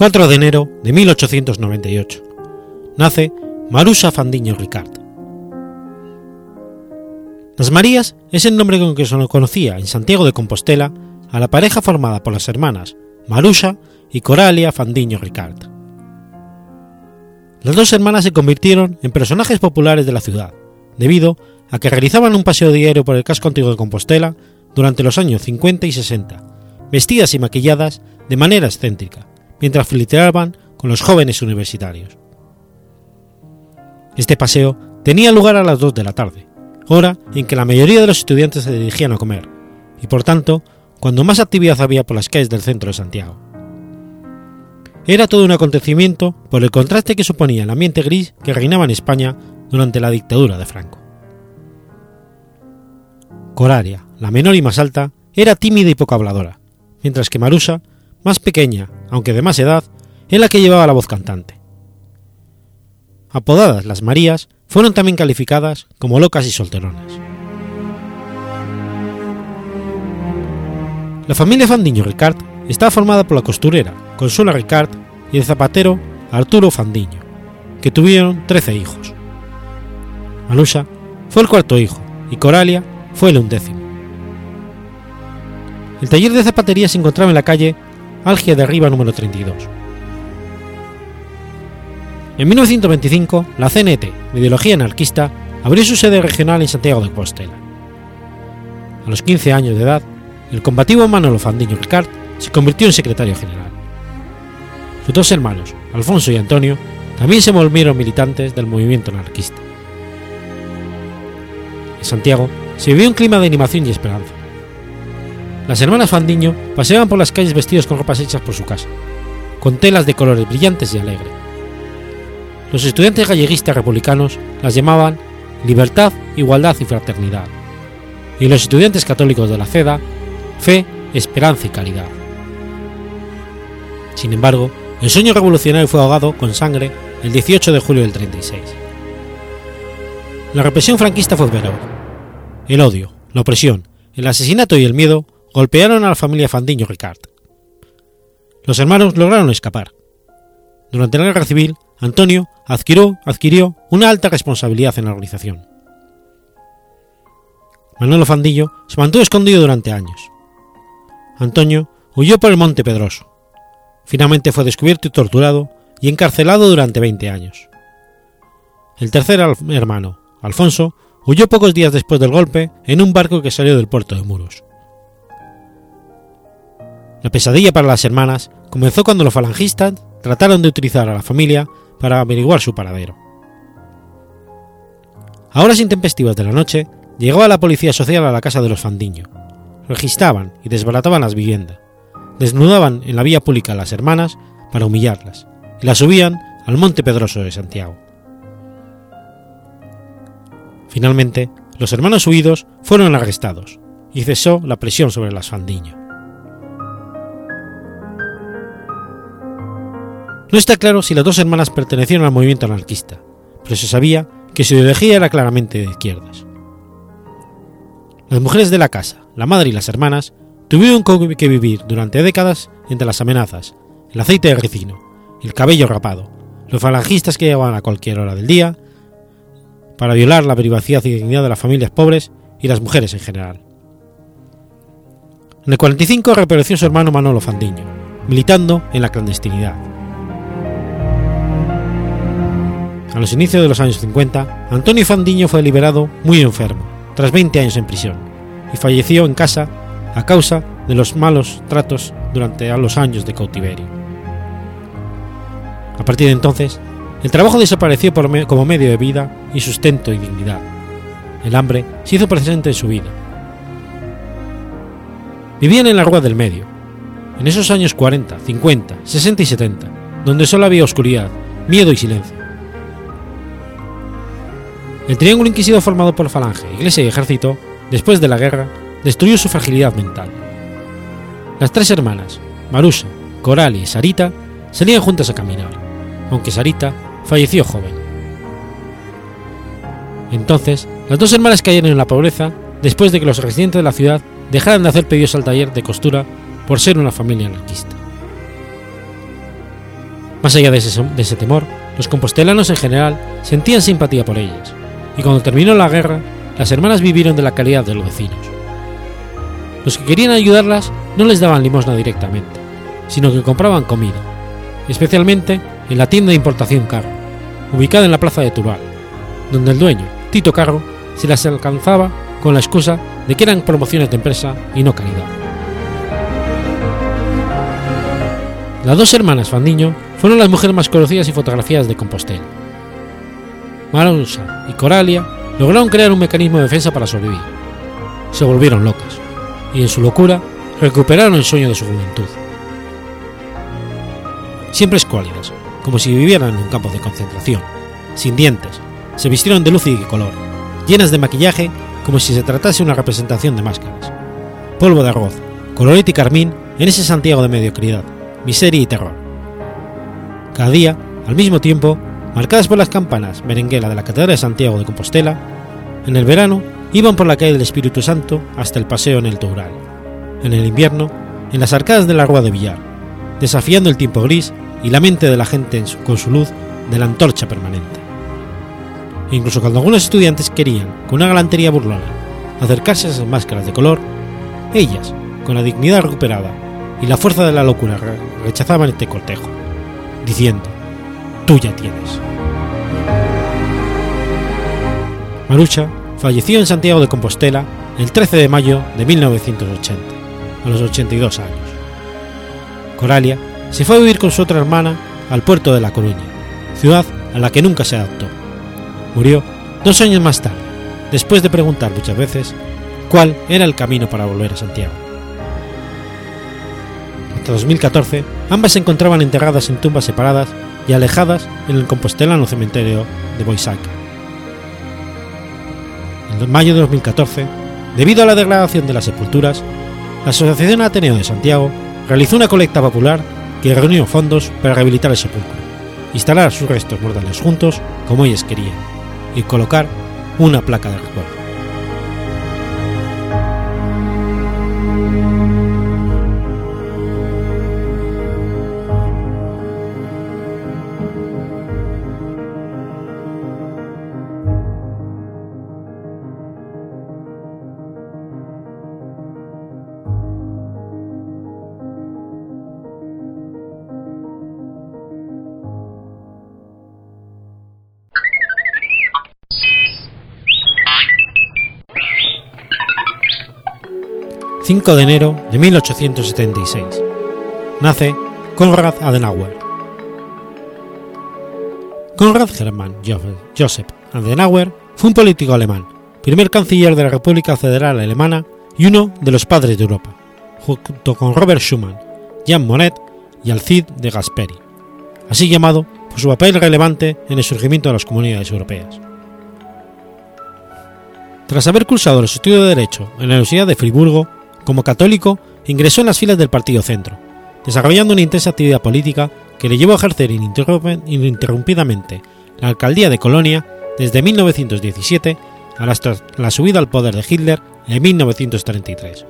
4 de enero de 1898. Nace Marusa Fandiño Ricard. Las Marías es el nombre con que se conocía en Santiago de Compostela a la pareja formada por las hermanas Marusa y Coralia Fandiño Ricard. Las dos hermanas se convirtieron en personajes populares de la ciudad, debido a que realizaban un paseo diario por el casco antiguo de Compostela durante los años 50 y 60, vestidas y maquilladas de manera excéntrica, mientras flirteaban con los jóvenes universitarios. Este paseo tenía lugar a las 2 de la tarde, hora en que la mayoría de los estudiantes se dirigían a comer, y por tanto, cuando más actividad había por las calles del centro de Santiago. Era todo un acontecimiento por el contraste que suponía el ambiente gris que reinaba en España durante la dictadura de Franco. Coraria, la menor y más alta, era tímida y poco habladora, mientras que Marusa, más pequeña aunque de más edad, es la que llevaba la voz cantante. Apodadas las Marías, fueron también calificadas como locas y solteronas. La familia Fandiño Ricard estaba formada por la costurera Consuela Ricard y el zapatero Arturo Fandiño, que tuvieron 13 hijos. Malusa fue el cuarto hijo y Coralia fue el undécimo. El taller de zapatería se encontraba en la calle Algia de Arriba número 32. En 1925, la CNT, de ideología anarquista, abrió su sede regional en Santiago de Compostela. A los 15 años de edad, el combativo Manolo Fandiño Ricard se convirtió en secretario general. Sus dos hermanos, Alfonso y Antonio, también se volvieron militantes del movimiento anarquista. En Santiago se vivió un clima de animación y esperanza las hermanas Fandiño paseaban por las calles vestidos con ropas hechas por su casa, con telas de colores brillantes y alegres. Los estudiantes galleguistas republicanos las llamaban libertad, igualdad y fraternidad, y los estudiantes católicos de la CEDA, fe, esperanza y caridad. Sin embargo, el sueño revolucionario fue ahogado con sangre el 18 de julio del 36. La represión franquista fue feroz. El odio, la opresión, el asesinato y el miedo golpearon a la familia Fandiño Ricard. Los hermanos lograron escapar. Durante la guerra civil, Antonio adquirió, adquirió una alta responsabilidad en la organización. Manuel Fandillo se mantuvo escondido durante años. Antonio huyó por el Monte Pedroso. Finalmente fue descubierto y torturado y encarcelado durante 20 años. El tercer hermano, Alfonso, huyó pocos días después del golpe en un barco que salió del puerto de Muros. La pesadilla para las hermanas comenzó cuando los falangistas trataron de utilizar a la familia para averiguar su paradero. A horas intempestivas de la noche, llegaba la policía social a la casa de los Fandiño. Registraban y desbarataban las viviendas. Desnudaban en la vía pública a las hermanas para humillarlas y las subían al Monte Pedroso de Santiago. Finalmente, los hermanos huidos fueron arrestados y cesó la presión sobre las Fandiño. No está claro si las dos hermanas pertenecieron al movimiento anarquista, pero se sabía que su ideología era claramente de izquierdas. Las mujeres de la casa, la madre y las hermanas, tuvieron que vivir durante décadas entre las amenazas, el aceite de ricino, el cabello rapado, los falangistas que llegaban a cualquier hora del día, para violar la privacidad y dignidad de las familias pobres y las mujeres en general. En el 45 reapareció su hermano Manolo Fandiño, militando en la clandestinidad. A los inicios de los años 50, Antonio Fandiño fue liberado muy enfermo, tras 20 años en prisión, y falleció en casa a causa de los malos tratos durante los años de cautiverio. A partir de entonces, el trabajo desapareció como medio de vida y sustento y dignidad. El hambre se hizo presente en su vida. Vivían en la Rúa del Medio, en esos años 40, 50, 60 y 70, donde solo había oscuridad, miedo y silencio. El triángulo inquisido formado por Falange, Iglesia y Ejército, después de la guerra, destruyó su fragilidad mental. Las tres hermanas, Marusa, Coralie y Sarita, salían juntas a caminar, aunque Sarita falleció joven. Entonces, las dos hermanas cayeron en la pobreza después de que los residentes de la ciudad dejaran de hacer pedidos al taller de costura por ser una familia anarquista. Más allá de ese, temor, los compostelanos en general sentían simpatía por ellas, y cuando terminó la guerra, las hermanas vivieron de la calidad de los vecinos. Los que querían ayudarlas no les daban limosna directamente, sino que compraban comida, especialmente en la tienda de importación Carro, ubicada en la plaza de Tural, donde el dueño, Tito Carro, se las alcanzaba con la excusa de que eran promociones de empresa y no calidad. Las dos hermanas Fandiño fueron las mujeres más conocidas y fotografiadas de Compostela. Marusa y Coralia lograron crear un mecanismo de defensa para sobrevivir. Se volvieron locas, y en su locura recuperaron el sueño de su juventud. Siempre escuálidas, como si vivieran en un campo de concentración, sin dientes, se vistieron de luz y de color, llenas de maquillaje como si se tratase una representación de máscaras. Polvo de arroz, colorete y carmín en ese Santiago de mediocridad, miseria y terror. Cada día, al mismo tiempo, marcadas por las campanas merenguela de la Catedral de Santiago de Compostela, en el verano iban por la calle del Espíritu Santo hasta el paseo en el Toural. En el invierno, en las arcadas de la Rúa de Villar, desafiando el tiempo gris y la mente de la gente con su luz de la antorcha permanente. incluso cuando algunos estudiantes querían, con una galantería burlona, acercarse a esas máscaras de color, ellas, con la dignidad recuperada y la fuerza de la locura, rechazaban este cortejo, diciendo, tú ya tienes. Marucha falleció en Santiago de Compostela el 13 de mayo de 1980, a los 82 años. Coralia se fue a vivir con su otra hermana al puerto de La Coruña, ciudad a la que nunca se adaptó. Murió dos años más tarde, después de preguntar muchas veces cuál era el camino para volver a Santiago. Hasta 2014, ambas se encontraban enterradas en tumbas separadas y alejadas en el compostelano cementerio de Boisaca. En mayo de 2014, debido a la degradación de las sepulturas, la Asociación Ateneo de Santiago realizó una colecta popular que reunió fondos para rehabilitar el sepulcro, instalar sus restos mortales juntos como ellas querían y colocar una placa de recuerdo. 5 de enero de 1876. Nace Konrad Adenauer. Konrad Hermann Joseph Adenauer fue un político alemán, primer canciller de la República Federal Alemana y uno de los padres de Europa, junto con Robert Schuman, Jean Monnet y Alcide de Gasperi, así llamado por su papel relevante en el surgimiento de las comunidades europeas. Tras haber cursado los estudios de Derecho en la Universidad de Friburgo, como católico, ingresó en las filas del Partido Centro, desarrollando una intensa actividad política que le llevó a ejercer ininterrumpidamente la alcaldía de Colonia desde 1917 hasta la subida al poder de Hitler en 1933.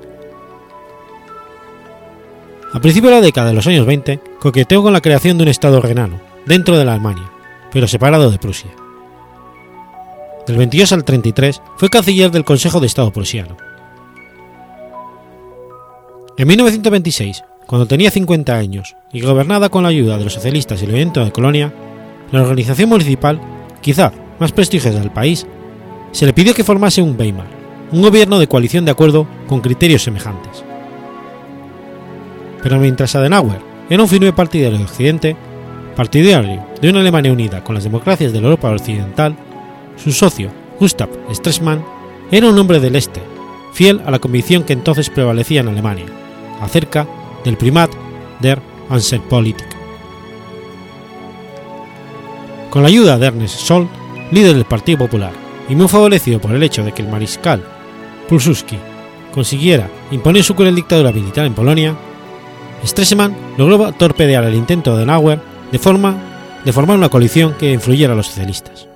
A principios de la década de los años 20, coqueteó con la creación de un Estado renano, dentro de la Alemania, pero separado de Prusia. Del 22 al 33 fue canciller del Consejo de Estado prusiano en 1926, cuando tenía 50 años y gobernada con la ayuda de los socialistas y el Oriente de Colonia, la organización municipal, quizá más prestigiosa del país, se le pidió que formase un Weimar, un gobierno de coalición de acuerdo con criterios semejantes. Pero mientras Adenauer era un firme partidario de Occidente, partidario de una Alemania unida con las democracias de la Europa occidental, su socio, Gustav Stresemann, era un hombre del Este, fiel a la convicción que entonces prevalecía en Alemania, acerca del primat der Anselpolitik. Con la ayuda de Ernest Scholl, líder del Partido Popular, y muy favorecido por el hecho de que el mariscal Pilsudski consiguiera imponer su cruel dictadura militar en Polonia, Stresemann logró torpedear el intento de Adenauer de, forma, de formar una coalición que influyera a los socialistas.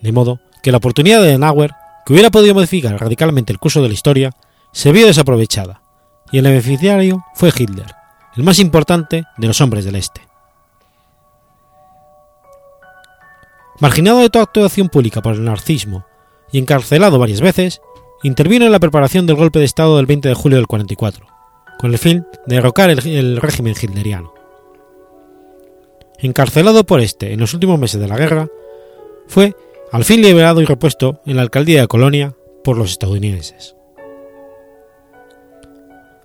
De modo que la oportunidad de Adenauer, que hubiera podido modificar radicalmente el curso de la historia, se vio desaprovechada, y el beneficiario fue Hitler, el más importante de los hombres del Este. Marginado de toda actuación pública por el narcismo y encarcelado varias veces, intervino en la preparación del golpe de Estado del 20 de julio del 44, con el fin de derrocar el, el régimen hitleriano. Encarcelado por este en los últimos meses de la guerra, fue al fin liberado y repuesto en la alcaldía de Colonia por los estadounidenses.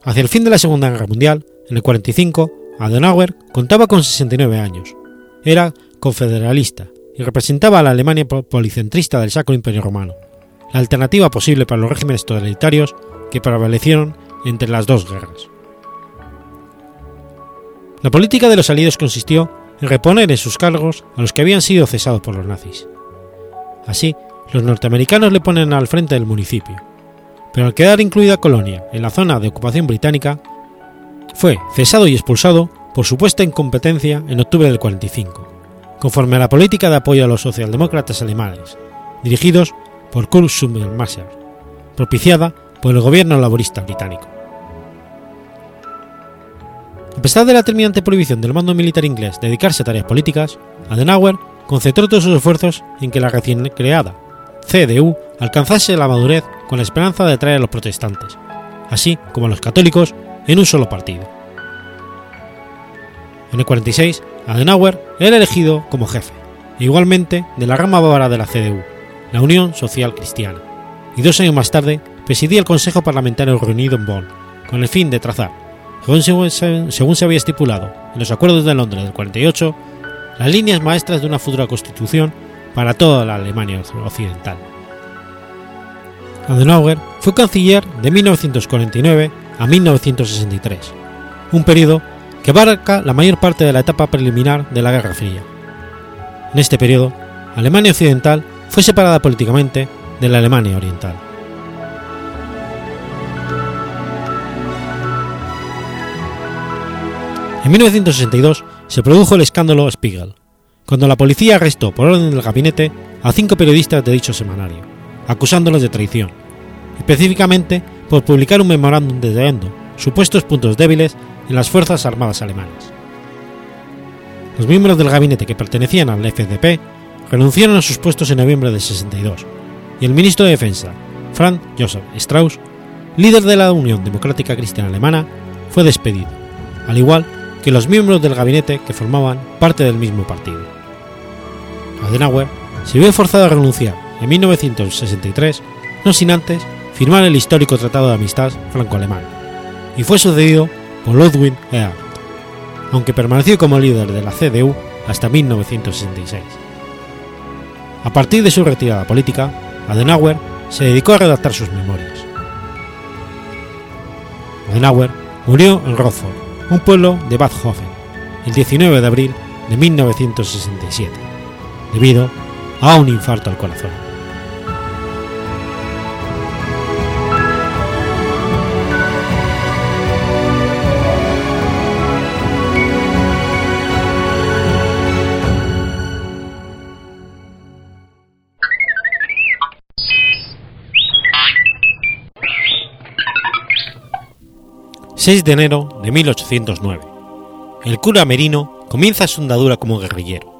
Hacia el fin de la Segunda Guerra Mundial, en el 45, Adenauer contaba con 69 años. Era confederalista y representaba a la Alemania policentrista del Sacro Imperio Romano, la alternativa posible para los regímenes totalitarios que prevalecieron entre las dos guerras. La política de los aliados consistió en reponer en sus cargos a los que habían sido cesados por los nazis. Así, los norteamericanos le ponen al frente del municipio, pero al quedar incluida Colonia en la zona de ocupación británica, fue cesado y expulsado por supuesta incompetencia en octubre del 45, conforme a la política de apoyo a los socialdemócratas alemanes, dirigidos por Kurt Schumacher, propiciada por el gobierno laborista británico. A pesar de la terminante prohibición del mando militar inglés de dedicarse a tareas políticas, Adenauer concentró todos sus esfuerzos en que la recién creada CDU alcanzase la madurez con la esperanza de atraer a los protestantes, así como a los católicos, en un solo partido. En el 46, Adenauer era elegido como jefe, igualmente de la rama bávara de la CDU, la Unión Social Cristiana, y dos años más tarde presidía el Consejo Parlamentario reunido en Bonn, con el fin de trazar, según se, según se había estipulado en los acuerdos de Londres del 48, las líneas maestras de una futura constitución para toda la Alemania occidental. Adenauer fue canciller de 1949 a 1963, un periodo que abarca la mayor parte de la etapa preliminar de la Guerra Fría. En este periodo, Alemania Occidental fue separada políticamente de la Alemania Oriental. En 1962 se produjo el escándalo Spiegel, cuando la policía arrestó por orden del gabinete a cinco periodistas de dicho semanario, acusándolos de traición, específicamente por publicar un memorándum detallando supuestos puntos débiles en las Fuerzas Armadas alemanas. Los miembros del gabinete que pertenecían al FDP renunciaron a sus puestos en noviembre de 62, y el ministro de Defensa, Franz Josef Strauss, líder de la Unión Democrática Cristiana Alemana, fue despedido, al igual que los miembros del gabinete que formaban parte del mismo partido. Adenauer se vio forzado a renunciar en 1963, no sin antes firmar el histórico Tratado de Amistad franco-alemán, y fue sucedido por Ludwig Erhard, aunque permaneció como líder de la CDU hasta 1966. A partir de su retirada política, Adenauer se dedicó a redactar sus memorias. Adenauer murió en Rothford, un pueblo de Bad Hofen, el 19 de abril de 1967, debido a un infarto al corazón. 6 de enero de 1809. El cura Merino comienza su andadura como guerrillero.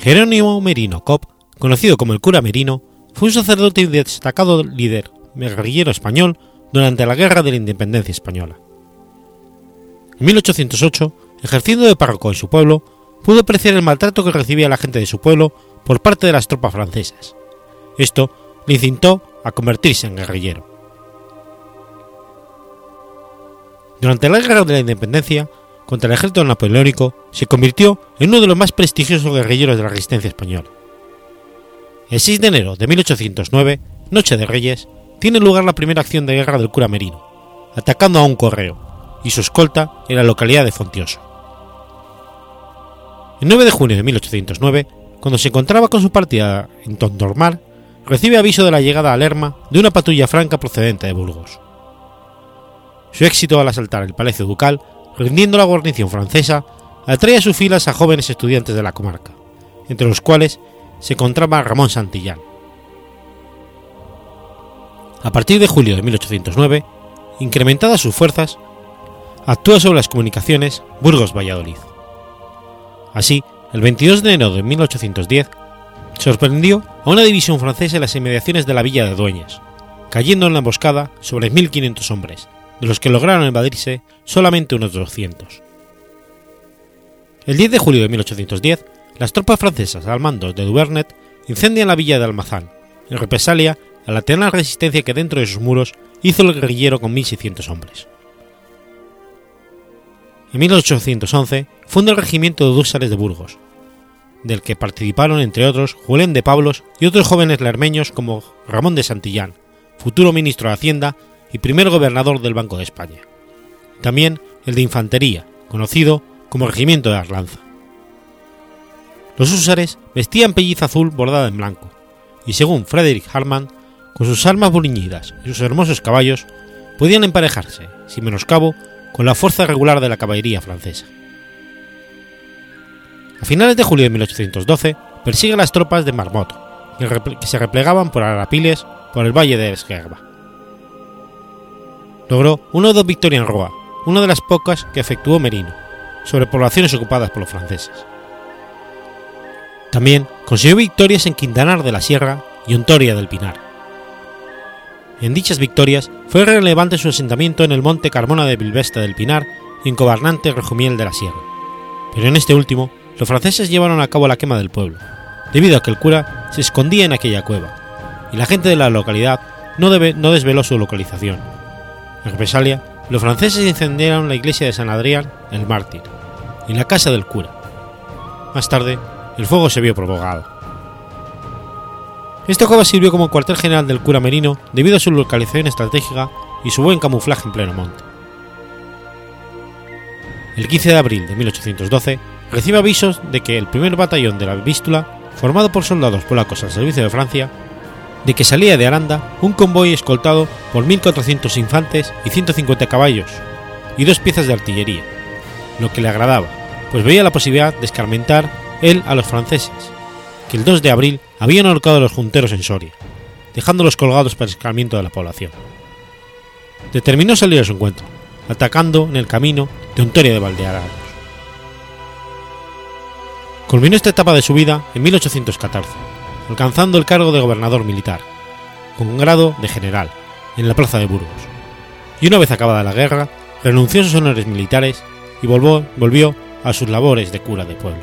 Jerónimo Merino Cop, conocido como el cura Merino, fue un sacerdote y destacado líder guerrillero español durante la Guerra de la Independencia Española. En 1808, ejerciendo de párroco en su pueblo, pudo apreciar el maltrato que recibía la gente de su pueblo por parte de las tropas francesas. Esto le incitó a convertirse en guerrillero. Durante la Guerra de la Independencia, contra el ejército napoleónico, se convirtió en uno de los más prestigiosos guerrilleros de la resistencia española. El 6 de enero de 1809, Noche de Reyes, tiene lugar la primera acción de guerra del cura Merino, atacando a un correo y su escolta en la localidad de Fontioso. El 9 de junio de 1809, cuando se encontraba con su partida en Tondormar, recibe aviso de la llegada a Lerma de una patrulla franca procedente de Burgos. Su éxito al asaltar el Palacio Ducal, rindiendo la guarnición francesa, atrae a sus filas a jóvenes estudiantes de la comarca, entre los cuales se encontraba Ramón Santillán. A partir de julio de 1809, incrementadas sus fuerzas, actúa sobre las comunicaciones Burgos-Valladolid. Así, el 22 de enero de 1810, sorprendió a una división francesa en las inmediaciones de la villa de Dueñas, cayendo en la emboscada sobre 1.500 hombres, de los que lograron evadirse solamente unos 200. El 10 de julio de 1810, las tropas francesas al mando de Duvernet incendian la villa de Almazán, en represalia a la tenaz resistencia que dentro de sus muros hizo el guerrillero con 1.600 hombres. En 1811 funda el regimiento de Dúxares de Burgos, del que participaron entre otros Julián de Pablos y otros jóvenes lermeños como Ramón de Santillán, futuro ministro de Hacienda y primer gobernador del Banco de España. También el de Infantería, conocido como Regimiento de Arlanza. Los húsares vestían pelliza azul bordada en blanco, y según Frederick Harman, con sus armas bruñidas y sus hermosos caballos, podían emparejarse, sin menoscabo, con la fuerza regular de la caballería francesa. A finales de julio de 1812 persigue a las tropas de Marmot, que se replegaban por Arapiles por el valle de Esquerba. Logró una o dos victorias en Roa, una de las pocas que efectuó Merino, sobre poblaciones ocupadas por los franceses. También consiguió victorias en Quintanar de la Sierra y Ontoria del Pinar. En dichas victorias fue relevante su asentamiento en el monte Carmona de Bilvesta del Pinar y en Cobarnante Rejumiel de la Sierra, pero en este último los franceses llevaron a cabo la quema del pueblo, debido a que el cura se escondía en aquella cueva, y la gente de la localidad no, no desveló su localización. Represalia, los franceses incendiaron la iglesia de San Adrián, el mártir, y la casa del cura. Más tarde, el fuego se vio propagado. Esta cueva sirvió como cuartel general del cura Merino debido a su localización estratégica y su buen camuflaje en pleno monte. El 15 de abril de 1812 recibe avisos de que el primer batallón de la Vístula, formado por soldados polacos al servicio de Francia, de que salía de Aranda un convoy escoltado por 1.400 infantes y 150 caballos y dos piezas de artillería, lo que le agradaba, pues veía la posibilidad de escarmentar él a los franceses, que el 2 de abril habían ahorcado a los junteros en Soria, dejándolos colgados para el escarmiento de la población. Determinó salir a su encuentro, atacando en el camino de Ontoria de Valdearanos. Culminó esta etapa de su vida en 1814, alcanzando el cargo de gobernador militar, con grado de general, en la plaza de Burgos, y una vez acabada la guerra, renunció a sus honores militares y volvió, a sus labores de cura de pueblo.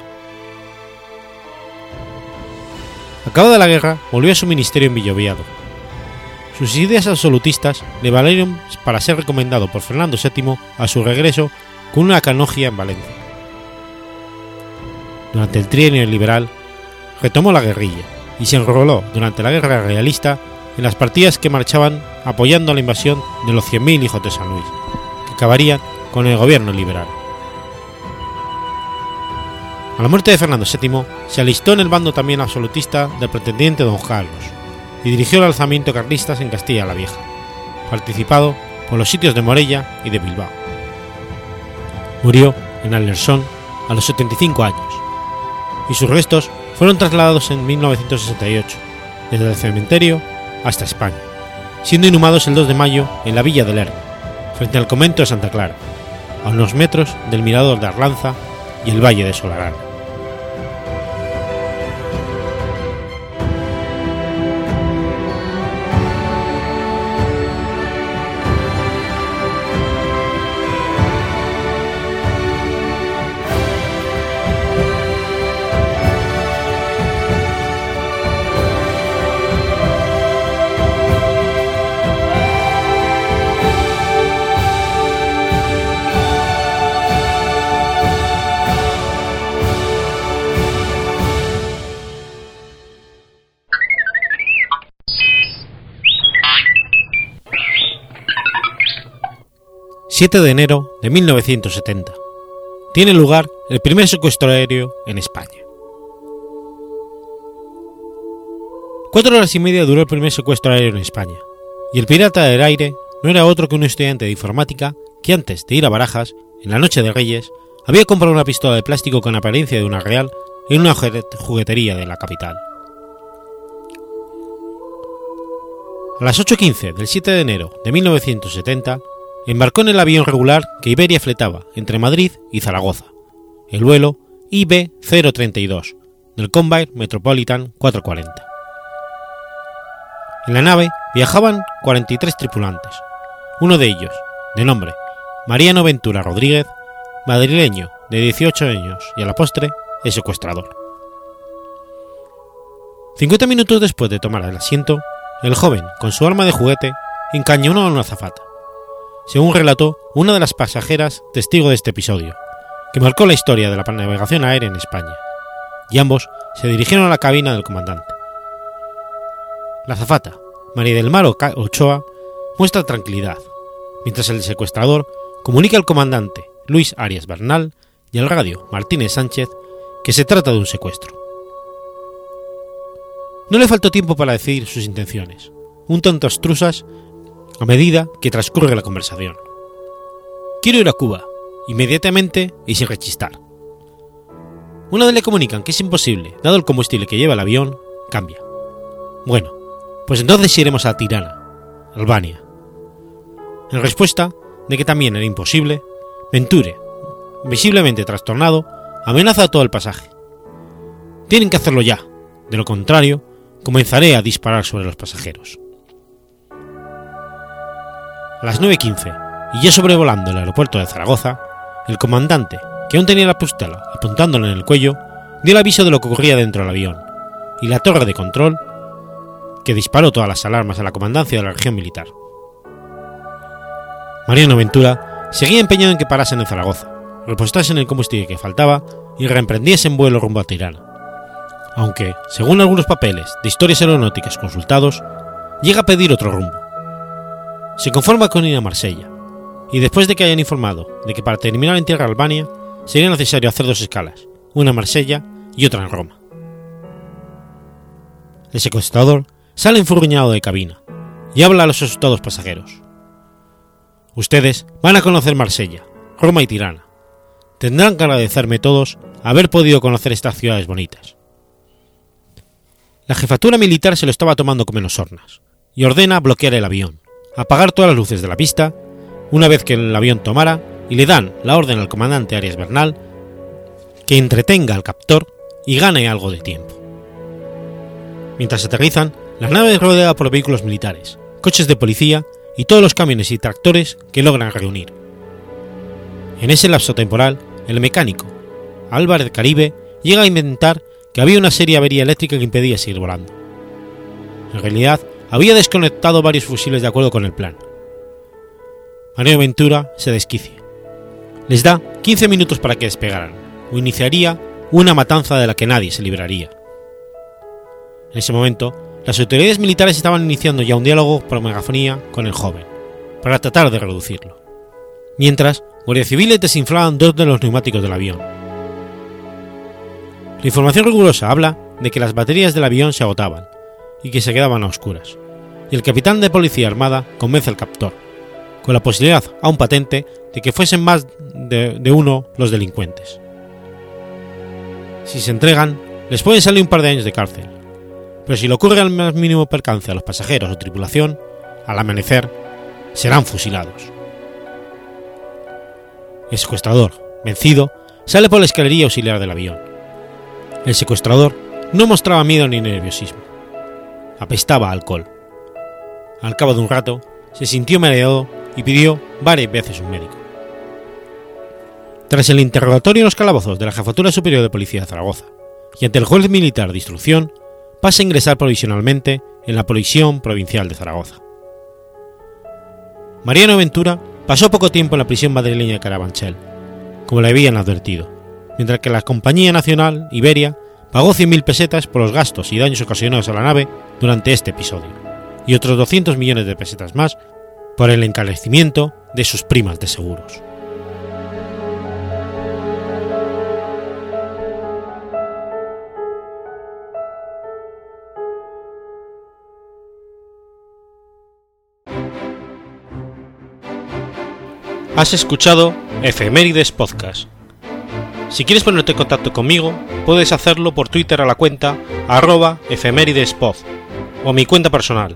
Acabada la guerra, volvió a su ministerio en Villoviado. Sus ideas absolutistas le valieron para ser recomendado por Fernando VII a su regreso con una canogia en Valencia. Durante el trienio liberal, retomó la guerrilla y se enroló durante la guerra realista en las partidas que marchaban apoyando la invasión de los 100.000 hijos de San Luis, que acabarían con el gobierno liberal. A la muerte de Fernando VII, se alistó en el bando también absolutista del pretendiente don Carlos y dirigió el alzamiento carlistas en Castilla la Vieja, participado por los sitios de Morella y de Bilbao. Murió en Alersón a los 75 años, y sus restos fueron trasladados en 1968, desde el cementerio hasta España, siendo inhumados el 2 de mayo en la villa de Lerma, frente al convento de Santa Clara, a unos metros del mirador de Arlanza y el valle de Solarán. 7 de enero de 1970. Tiene lugar el primer secuestro aéreo en España. Cuatro horas y media duró el primer secuestro aéreo en España, y el pirata del aire no era otro que un estudiante de informática que antes de ir a Barajas, en la noche de Reyes, había comprado una pistola de plástico con apariencia de una real en una juguetería de la capital. A las 8.15 del 7 de enero de 1970, embarcó en el avión regular que Iberia fletaba entre Madrid y Zaragoza, el vuelo IB-032 del Combine Metropolitan 440. En la nave viajaban 43 tripulantes, uno de ellos, de nombre Mariano Ventura Rodríguez, madrileño de 18 años y a la postre es secuestrador. 50 minutos después de tomar el asiento, el joven, con su arma de juguete, encañonó a una azafata, según relató una de las pasajeras testigo de este episodio, que marcó la historia de la navegación aérea en España, y ambos se dirigieron a la cabina del comandante. La zafata, María del Mar Ochoa, muestra tranquilidad, mientras el secuestrador comunica al comandante Luis Arias Bernal y al radio Martínez Sánchez que se trata de un secuestro. No le faltó tiempo para decir sus intenciones, un tanto astrusas a medida que transcurre la conversación. Quiero ir a Cuba, inmediatamente y sin rechistar. Una vez le comunican que es imposible, dado el combustible que lleva el avión, cambia. Bueno, pues entonces iremos a Tirana, Albania. En respuesta de que también era imposible, Venture, visiblemente trastornado, amenaza a todo el pasaje. Tienen que hacerlo ya, de lo contrario, comenzaré a disparar sobre los pasajeros. A las 9.15, y ya sobrevolando el aeropuerto de Zaragoza, el comandante, que aún tenía la pistola apuntándole en el cuello, dio el aviso de lo que ocurría dentro del avión, y la torre de control que disparó todas las alarmas a la comandancia de la región militar. Mariano Ventura seguía empeñado en que parasen en Zaragoza, repostasen el combustible que faltaba y reemprendiesen vuelo rumbo a Tirana. Aunque, según algunos papeles de historias aeronáuticas consultados, llega a pedir otro rumbo. Se conforma con ir a Marsella, y después de que hayan informado de que para terminar en tierra Albania sería necesario hacer dos escalas, una en Marsella y otra en Roma. El secuestrador sale enfurruñado de cabina y habla a los asustados pasajeros. Ustedes van a conocer Marsella, Roma y Tirana. Tendrán que agradecerme todos haber podido conocer estas ciudades bonitas. La jefatura militar se lo estaba tomando con menos sornas y ordena bloquear el avión, apagar todas las luces de la pista, una vez que el avión tomara, y le dan la orden al comandante Arias Bernal que entretenga al captor y gane algo de tiempo. Mientras aterrizan, la nave es rodeada por vehículos militares, coches de policía y todos los camiones y tractores que logran reunir. En ese lapso temporal, el mecánico, Álvarez Caribe, llega a inventar que había una seria avería eléctrica que impedía seguir volando. En realidad, había desconectado varios fusiles de acuerdo con el plan. Mario Ventura se desquicia. Les da 15 minutos para que despegaran, o iniciaría una matanza de la que nadie se libraría. En ese momento, las autoridades militares estaban iniciando ya un diálogo por megafonía con el joven, para tratar de reducirlo. Mientras, guardias civiles desinflaban dos de los neumáticos del avión. La información rigurosa habla de que las baterías del avión se agotaban y que se quedaban a oscuras, y el capitán de policía armada convence al captor, con la posibilidad aún patente de que fuesen más de, uno los delincuentes. Si se entregan, les pueden salir un par de años de cárcel, pero si le ocurre el más mínimo percance a los pasajeros o tripulación, al amanecer, serán fusilados. El secuestrador, vencido, sale por la escalería auxiliar del avión. El secuestrador no mostraba miedo ni nerviosismo. Apestaba alcohol. Al cabo de un rato, se sintió mareado y pidió varias veces un médico. Tras el interrogatorio en los calabozos de la Jefatura Superior de Policía de Zaragoza y ante el juez militar de instrucción, pasa a ingresar provisionalmente en la Prisión Provincial de Zaragoza. Mariano Ventura pasó poco tiempo en la prisión madrileña de Carabanchel, como le habían advertido, mientras que la Compañía Nacional Iberia pagó 100.000 pesetas por los gastos y daños ocasionados a la nave durante este episodio, y otros 200 millones de pesetas más por el encarecimiento de sus primas de seguros. Has escuchado Efemérides Podcast. Si quieres ponerte en contacto conmigo, puedes hacerlo por Twitter a la cuenta arroba efemeridespod o mi cuenta personal,